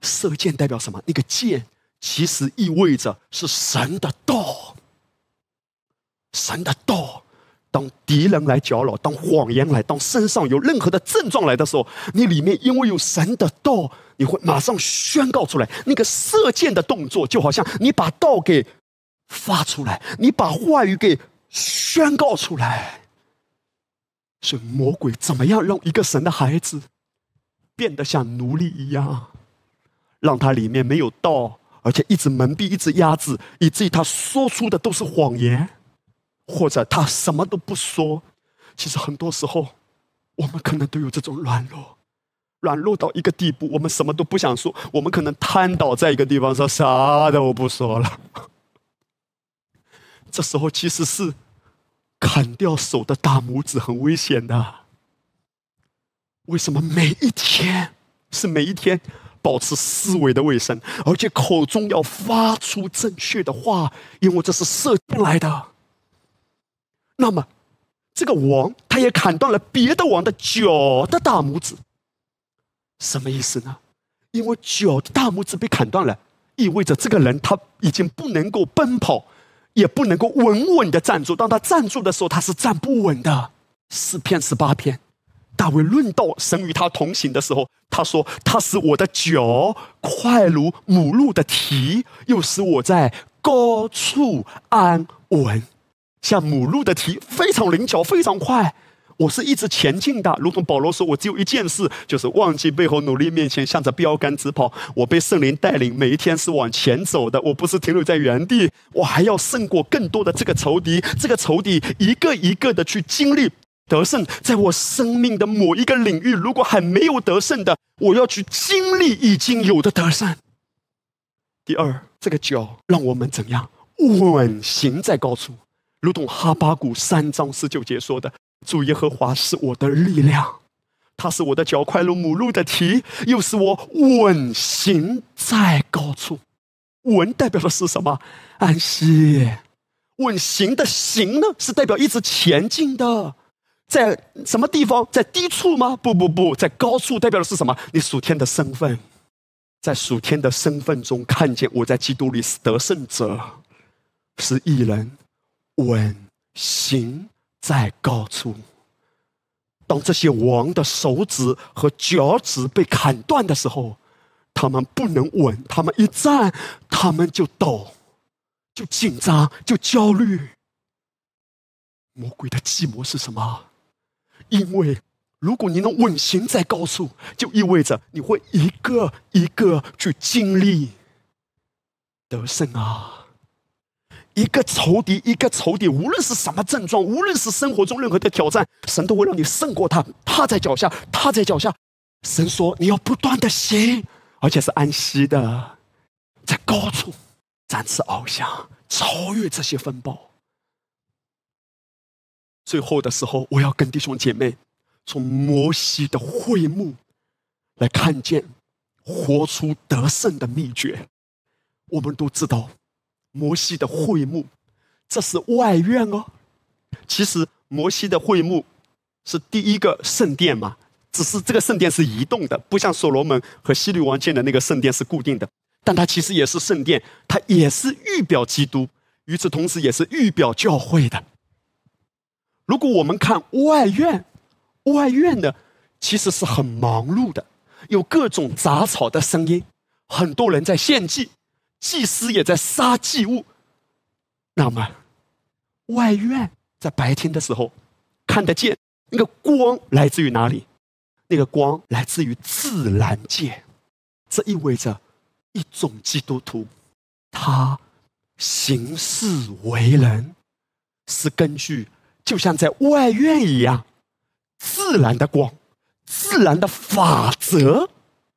射箭代表什么？那个箭其实意味着是神的道。神的道，当敌人来搅扰，当谎言来，当身上有任何的症状来的时候，你里面因为有神的道，你会马上宣告出来。那个射箭的动作，就好像你把道给发出来，你把话语给宣告出来。是魔鬼怎么样让一个神的孩子变得像奴隶一样，让他里面没有道，而且一直蒙蔽、一直压制，以至于他说出的都是谎言，或者他什么都不说。其实很多时候，我们可能都有这种软弱，软弱到一个地步，我们什么都不想说，我们可能瘫倒在一个地方，说啥都不说了。这时候其实是。砍掉手的大拇指很危险的。为什么每一天是每一天保持思维的卫生，而且口中要发出正确的话？因为这是射进来的。那么，这个王他也砍断了别的王的脚的大拇指，什么意思呢？因为脚的大拇指被砍断了，意味着这个人他已经不能够奔跑。也不能够稳稳的站住。当他站住的时候，他是站不稳的。四篇十八篇，大卫论到神与他同行的时候，他说：“他使我的脚快如母鹿的蹄，又使我在高处安稳，像母鹿的蹄非常灵巧，非常快。”我是一直前进的，如同保罗说：“我只有一件事，就是忘记背后，努力面前，向着标杆直跑。我被圣灵带领，每一天是往前走的。我不是停留在原地，我还要胜过更多的这个仇敌。这个仇敌一个一个的去经历得胜，在我生命的某一个领域，如果还没有得胜的，我要去经历已经有的得胜。第二，这个脚让我们怎样稳行在高处，如同哈巴谷三章十九节说的。”主耶和华是我的力量，他是我的脚快如母鹿的蹄，又是我稳行在高处。稳代表的是什么？安息。稳行的行呢，是代表一直前进的。在什么地方？在低处吗？不不不，在高处代表的是什么？你属天的身份，在属天的身份中看见我在基督里是得胜者，是一人，稳行。在高处，当这些王的手指和脚趾被砍断的时候，他们不能稳，他们一站，他们就抖，就紧张，就焦虑。魔鬼的计谋是什么？因为如果你能稳行在高处，就意味着你会一个一个去经历得胜啊。一个仇敌，一个仇敌，无论是什么症状，无论是生活中任何的挑战，神都会让你胜过他。踏在脚下，踏在脚下。神说你要不断的行，而且是安息的，在高处展翅翱翔，超越这些风暴。最后的时候，我要跟弟兄姐妹从摩西的会幕来看见活出得胜的秘诀。我们都知道。摩西的会幕，这是外院哦。其实摩西的会幕是第一个圣殿嘛，只是这个圣殿是移动的，不像所罗门和希律王建的那个圣殿是固定的。但它其实也是圣殿，它也是预表基督，与此同时也是预表教会的。如果我们看外院，外院呢，其实是很忙碌的，有各种杂草的声音，很多人在献祭。祭司也在杀祭物，那么外院在白天的时候看得见那个光来自于哪里？那个光来自于自然界，这意味着一种基督徒，他行事为人是根据就像在外院一样自然的光、自然的法则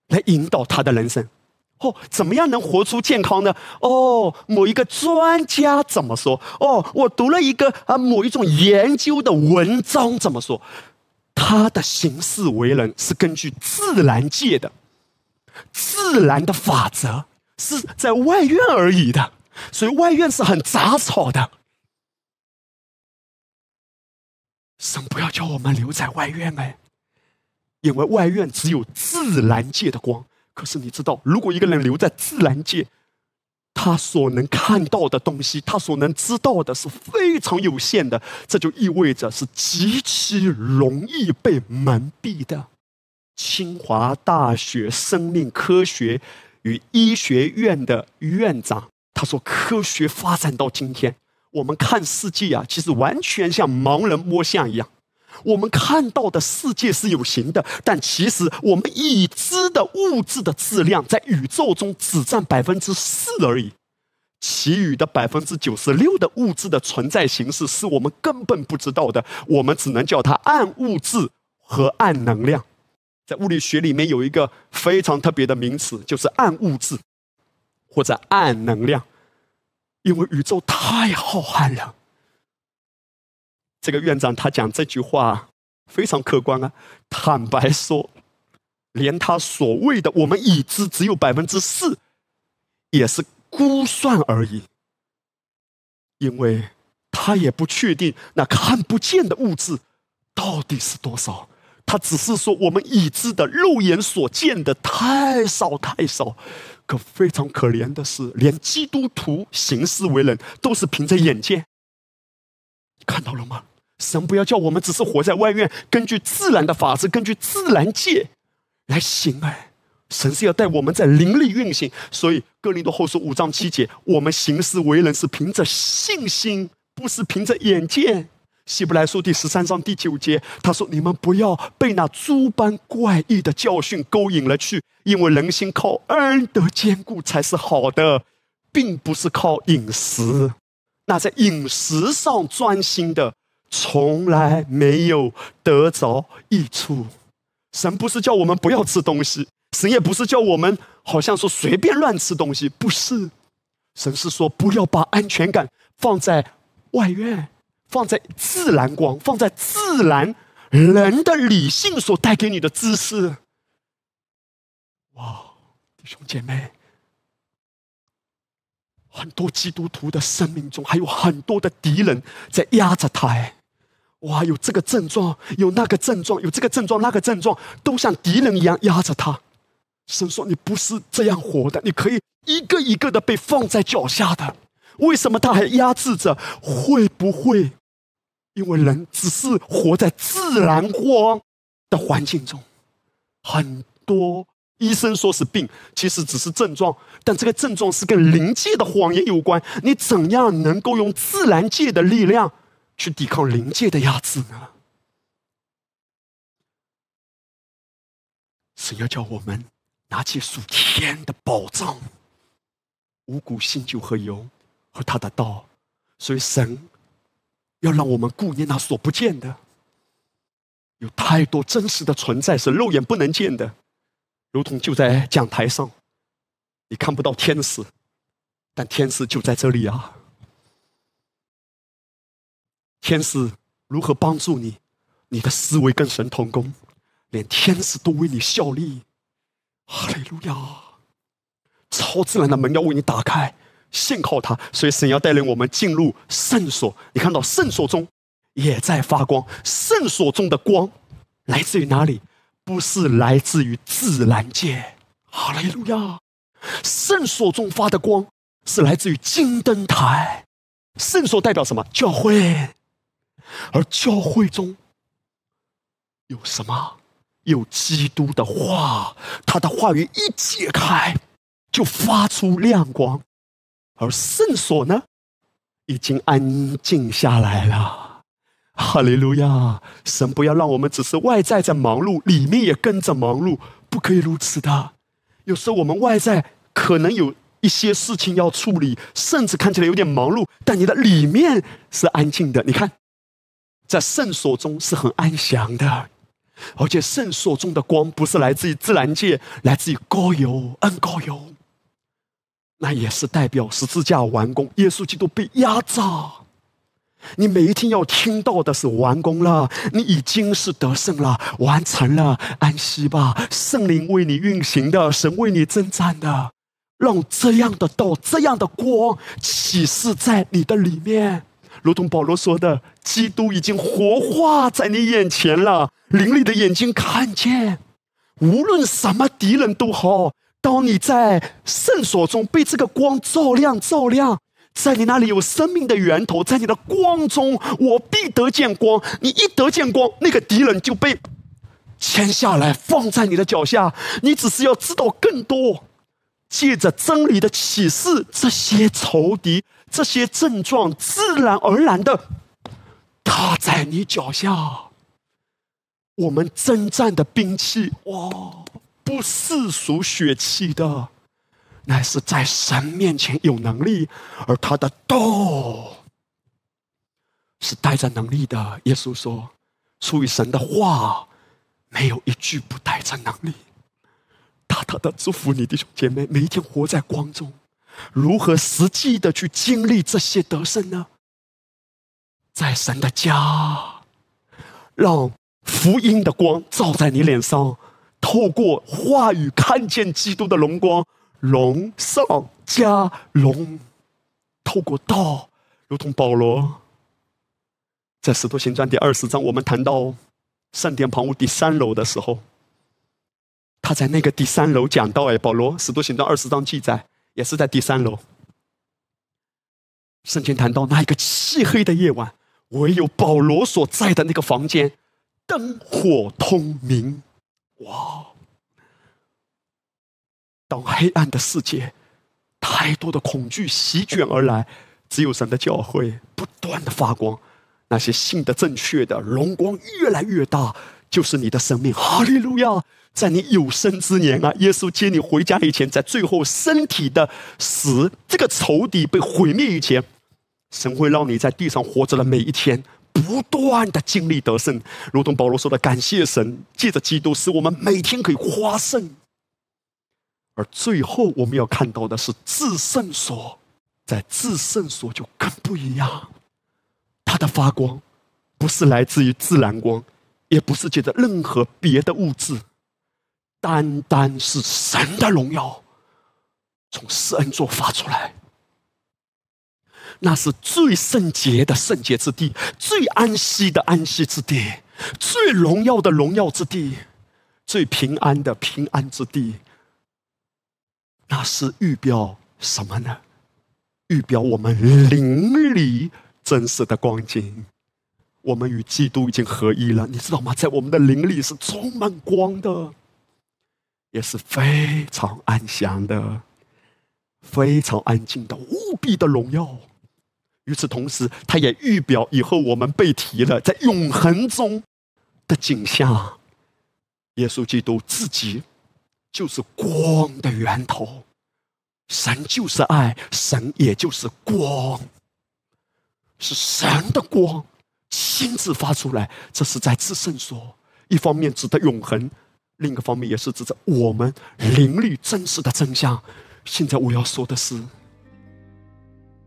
来引导他的人生。哦，怎么样能活出健康呢？哦，某一个专家怎么说？哦，我读了一个啊某一种研究的文章怎么说？他的行事为人是根据自然界的自然的法则，是在外院而已的，所以外院是很杂草的。神不要叫我们留在外院哎，因为外院只有自然界的光。可是你知道，如果一个人留在自然界，他所能看到的东西，他所能知道的是非常有限的。这就意味着是极其容易被蒙蔽的。清华大学生命科学与医学院的院长他说：“科学发展到今天，我们看世界啊，其实完全像盲人摸象一样。”我们看到的世界是有形的，但其实我们已知的物质的质量在宇宙中只占百分之四而已，其余的百分之九十六的物质的存在形式是我们根本不知道的，我们只能叫它暗物质和暗能量。在物理学里面有一个非常特别的名词，就是暗物质或者暗能量，因为宇宙太浩瀚了。这个院长他讲这句话非常客观啊，坦白说，连他所谓的我们已知只有百分之四，也是估算而已，因为他也不确定那看不见的物质到底是多少，他只是说我们已知的肉眼所见的太少太少，可非常可怜的是，连基督徒行事为人都是凭着眼见，看到了吗？神不要叫我们只是活在外院，根据自然的法则，根据自然界来行哎。神是要带我们在灵里运行，所以哥林多后书五章七节，我们行事为人是凭着信心，不是凭着眼见。希伯来书第十三章第九节，他说：“你们不要被那诸般怪异的教训勾引了去，因为人心靠恩德坚固才是好的，并不是靠饮食。那在饮食上专心的。”从来没有得着益处。神不是叫我们不要吃东西，神也不是叫我们好像说随便乱吃东西，不是。神是说不要把安全感放在外院，放在自然光，放在自然人的理性所带给你的知识。哇，弟兄姐妹，很多基督徒的生命中还有很多的敌人在压着他。哎。哇，有这个症状，有那个症状，有这个症状，那个症状，都像敌人一样压着他。神说：“你不是这样活的，你可以一个一个的被放在脚下的。为什么他还压制着？会不会？因为人只是活在自然光的环境中，很多医生说是病，其实只是症状。但这个症状是跟灵界的谎言有关。你怎样能够用自然界的力量？”去抵抗灵界的压制呢？神要叫我们拿起属天的宝藏——五谷新酒和油和他的道，所以神要让我们顾念那所不见的。有太多真实的存在是肉眼不能见的，如同就在讲台上，你看不到天使，但天使就在这里啊。天使如何帮助你？你的思维跟神同工，连天使都为你效力。哈利路亚！超自然的门要为你打开，信靠他。所以神要带领我们进入圣所。你看到圣所中也在发光，圣所中的光来自于哪里？不是来自于自然界。哈利路亚！圣所中发的光是来自于金灯台。圣所代表什么？教会。而教会中有什么？有基督的话，他的话语一解开，就发出亮光。而圣所呢，已经安静下来了。哈利路亚！神不要让我们只是外在在忙碌，里面也跟着忙碌，不可以如此的。有时候我们外在可能有一些事情要处理，甚至看起来有点忙碌，但你的里面是安静的。你看。在圣所中是很安详的，而且圣所中的光不是来自于自然界，来自于高油恩高油，那也是代表十字架完工，耶稣基督被压榨。你每一天要听到的是完工了，你已经是得胜了，完成了，安息吧，圣灵为你运行的，神为你征战的，让这样的道、这样的光启示在你的里面。如同保罗说的，基督已经活化在你眼前了，灵里的眼睛看见，无论什么敌人都好。当你在圣所中被这个光照亮，照亮，在你那里有生命的源头，在你的光中，我必得见光。你一得见光，那个敌人就被牵下来，放在你的脚下。你只是要知道更多，借着真理的启示，这些仇敌。这些症状自然而然的踏在你脚下。我们征战的兵器，哇，不是属血气的，乃是在神面前有能力，而他的道是带着能力的。耶稣说：“出于神的话，没有一句不带着能力。”大大的祝福你弟兄姐妹，每一天活在光中。如何实际的去经历这些得胜呢？在神的家，让福音的光照在你脸上，透过话语看见基督的荣光，荣上加荣。透过道，如同保罗在使徒行传第二十章，我们谈到圣殿旁屋第三楼的时候，他在那个第三楼讲到：哎，保罗使徒行传二十章记载。也是在第三楼。圣经谈到那一个漆黑的夜晚，唯有保罗所在的那个房间灯火通明。哇！当黑暗的世界，太多的恐惧席卷而来，只有神的教会不断的发光。那些信的正确的荣光越来越大，就是你的生命。哈利路亚！在你有生之年啊，耶稣接你回家以前，在最后身体的死，这个仇敌被毁灭以前，神会让你在地上活着的每一天，不断的经历得胜，如同保罗说的：“感谢神，借着基督，使我们每天可以夸胜。”而最后我们要看到的是至圣所，在至圣所就更不一样，它的发光不是来自于自然光，也不是借着任何别的物质。单单是神的荣耀从施恩座发出来，那是最圣洁的圣洁之地，最安息的安息之地，最荣耀的荣耀之地，最平安的平安之地。那是预表什么呢？预表我们灵里真实的光景。我们与基督已经合一了，你知道吗？在我们的灵里是充满光的。也是非常安详的，非常安静的，无比的荣耀。与此同时，它也预表以后我们被提了，在永恒中的景象。耶稣基督自己就是光的源头，神就是爱，神也就是光。是神的光亲自发出来，这是在自圣说。一方面指的永恒，另一个方面也是指着我们灵力真实的真相。现在我要说的是，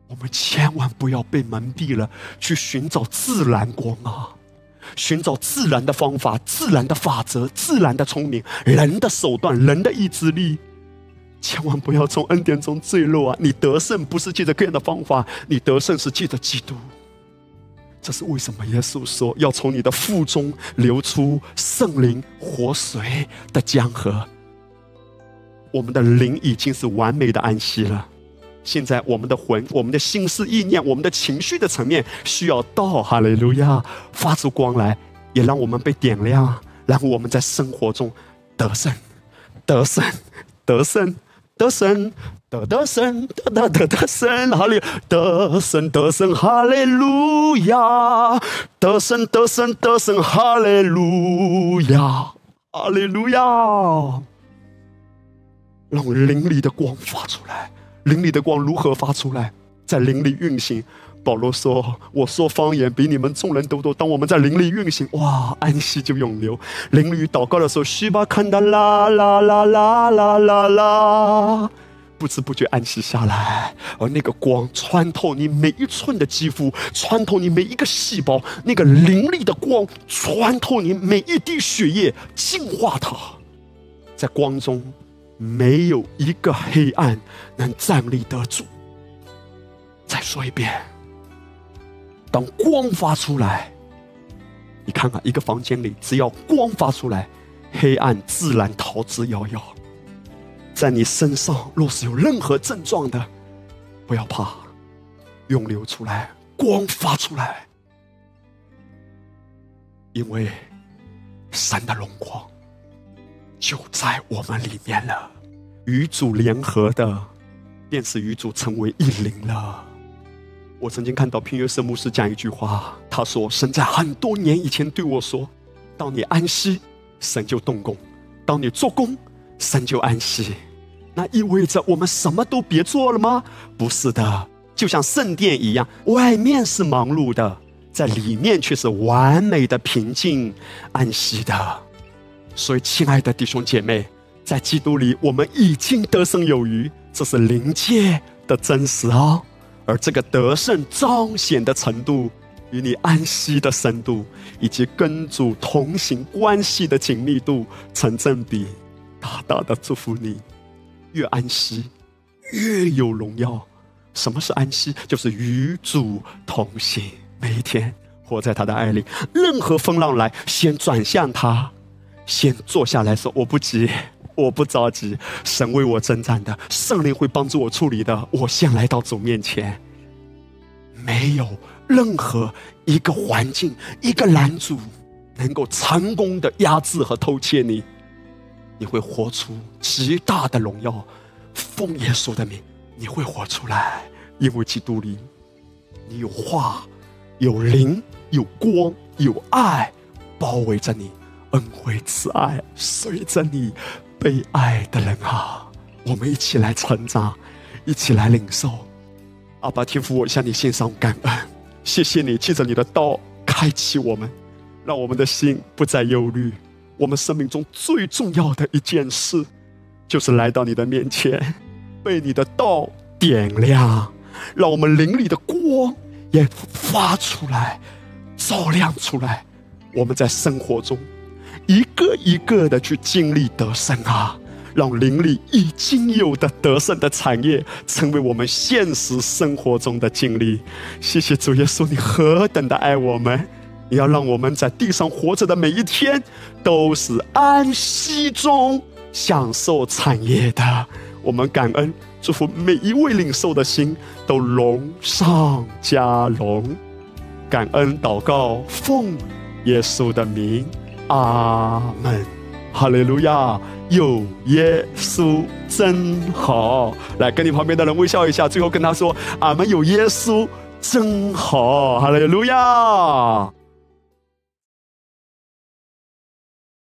我们千万不要被蒙蔽了，去寻找自然光啊，寻找自然的方法、自然的法则、自然的聪明、人的手段、人的意志力。千万不要从恩典中坠落啊！你得胜不是借着各样的方法，你得胜是借着基督。这是为什么？耶稣说要从你的腹中流出圣灵活水的江河。我们的灵已经是完美的安息了，现在我们的魂、我们的心思意念、我们的情绪的层面需要到哈利路亚发出光来，也让我们被点亮，然后我们在生活中得胜、得胜、得胜。得胜，得得胜，得得得得胜，哈利，得胜得胜，哈利路亚，得胜得胜得胜，哈利路亚，哈利路亚，让灵里的光发出来，灵里的光如何发出来？在灵里运行。保罗说：“我说方言比你们众人都多。当我们在灵里运行，哇，安息就永流。灵里祷告的时候，须巴看到啦啦啦啦啦啦啦，不知不觉安息下来。而那个光穿透你每一寸的肌肤，穿透你每一个细胞，那个灵力的光穿透你每一滴血液，净化它。在光中，没有一个黑暗能站立得住。再说一遍。”当光发出来，你看看一个房间里，只要光发出来，黑暗自然逃之夭夭。在你身上若是有任何症状的，不要怕，涌流出来，光发出来，因为神的荣光就在我们里面了。与主联合的，便是与主成为一灵了。我曾经看到平约瑟牧师讲一句话，他说：“神在很多年以前对我说，当你安息，神就动工；当你做工，神就安息。那意味着我们什么都别做了吗？不是的，就像圣殿一样，外面是忙碌的，在里面却是完美的平静安息的。所以，亲爱的弟兄姐妹，在基督里，我们已经得胜有余，这是灵界的真实哦。”而这个得胜彰显的程度，与你安息的深度，以及跟主同行关系的紧密度成正比，大大的祝福你，越安息越有荣耀。什么是安息？就是与主同行，每一天活在他的爱里。任何风浪来，先转向他，先坐下来说：“我不急。”我不着急，神为我征战的，圣灵会帮助我处理的。我先来到主面前，没有任何一个环境、一个拦阻，能够成功的压制和偷窃你。你会活出极大的荣耀，奉耶稣的名，你会活出来，因为基督里，你有话，有灵，有光，有爱，包围着你，恩惠慈爱随着你。被爱的人啊，我们一起来成长，一起来领受。阿爸天父，我向你献上感恩，谢谢你借着你的道开启我们，让我们的心不再忧虑。我们生命中最重要的一件事，就是来到你的面前，被你的道点亮，让我们灵里的光也发出来，照亮出来。我们在生活中。一个一个的去经历得胜啊，让灵里已经有的得胜的产业，成为我们现实生活中的经历。谢谢主耶稣，你何等的爱我们！你要让我们在地上活着的每一天，都是安息中享受产业的。我们感恩，祝福每一位领受的心都荣上加荣。感恩祷告，奉耶稣的名。阿门，哈利路亚！有耶稣真好，来跟你旁边的人微笑一下，最后跟他说：阿门！有耶稣真好，哈利路亚！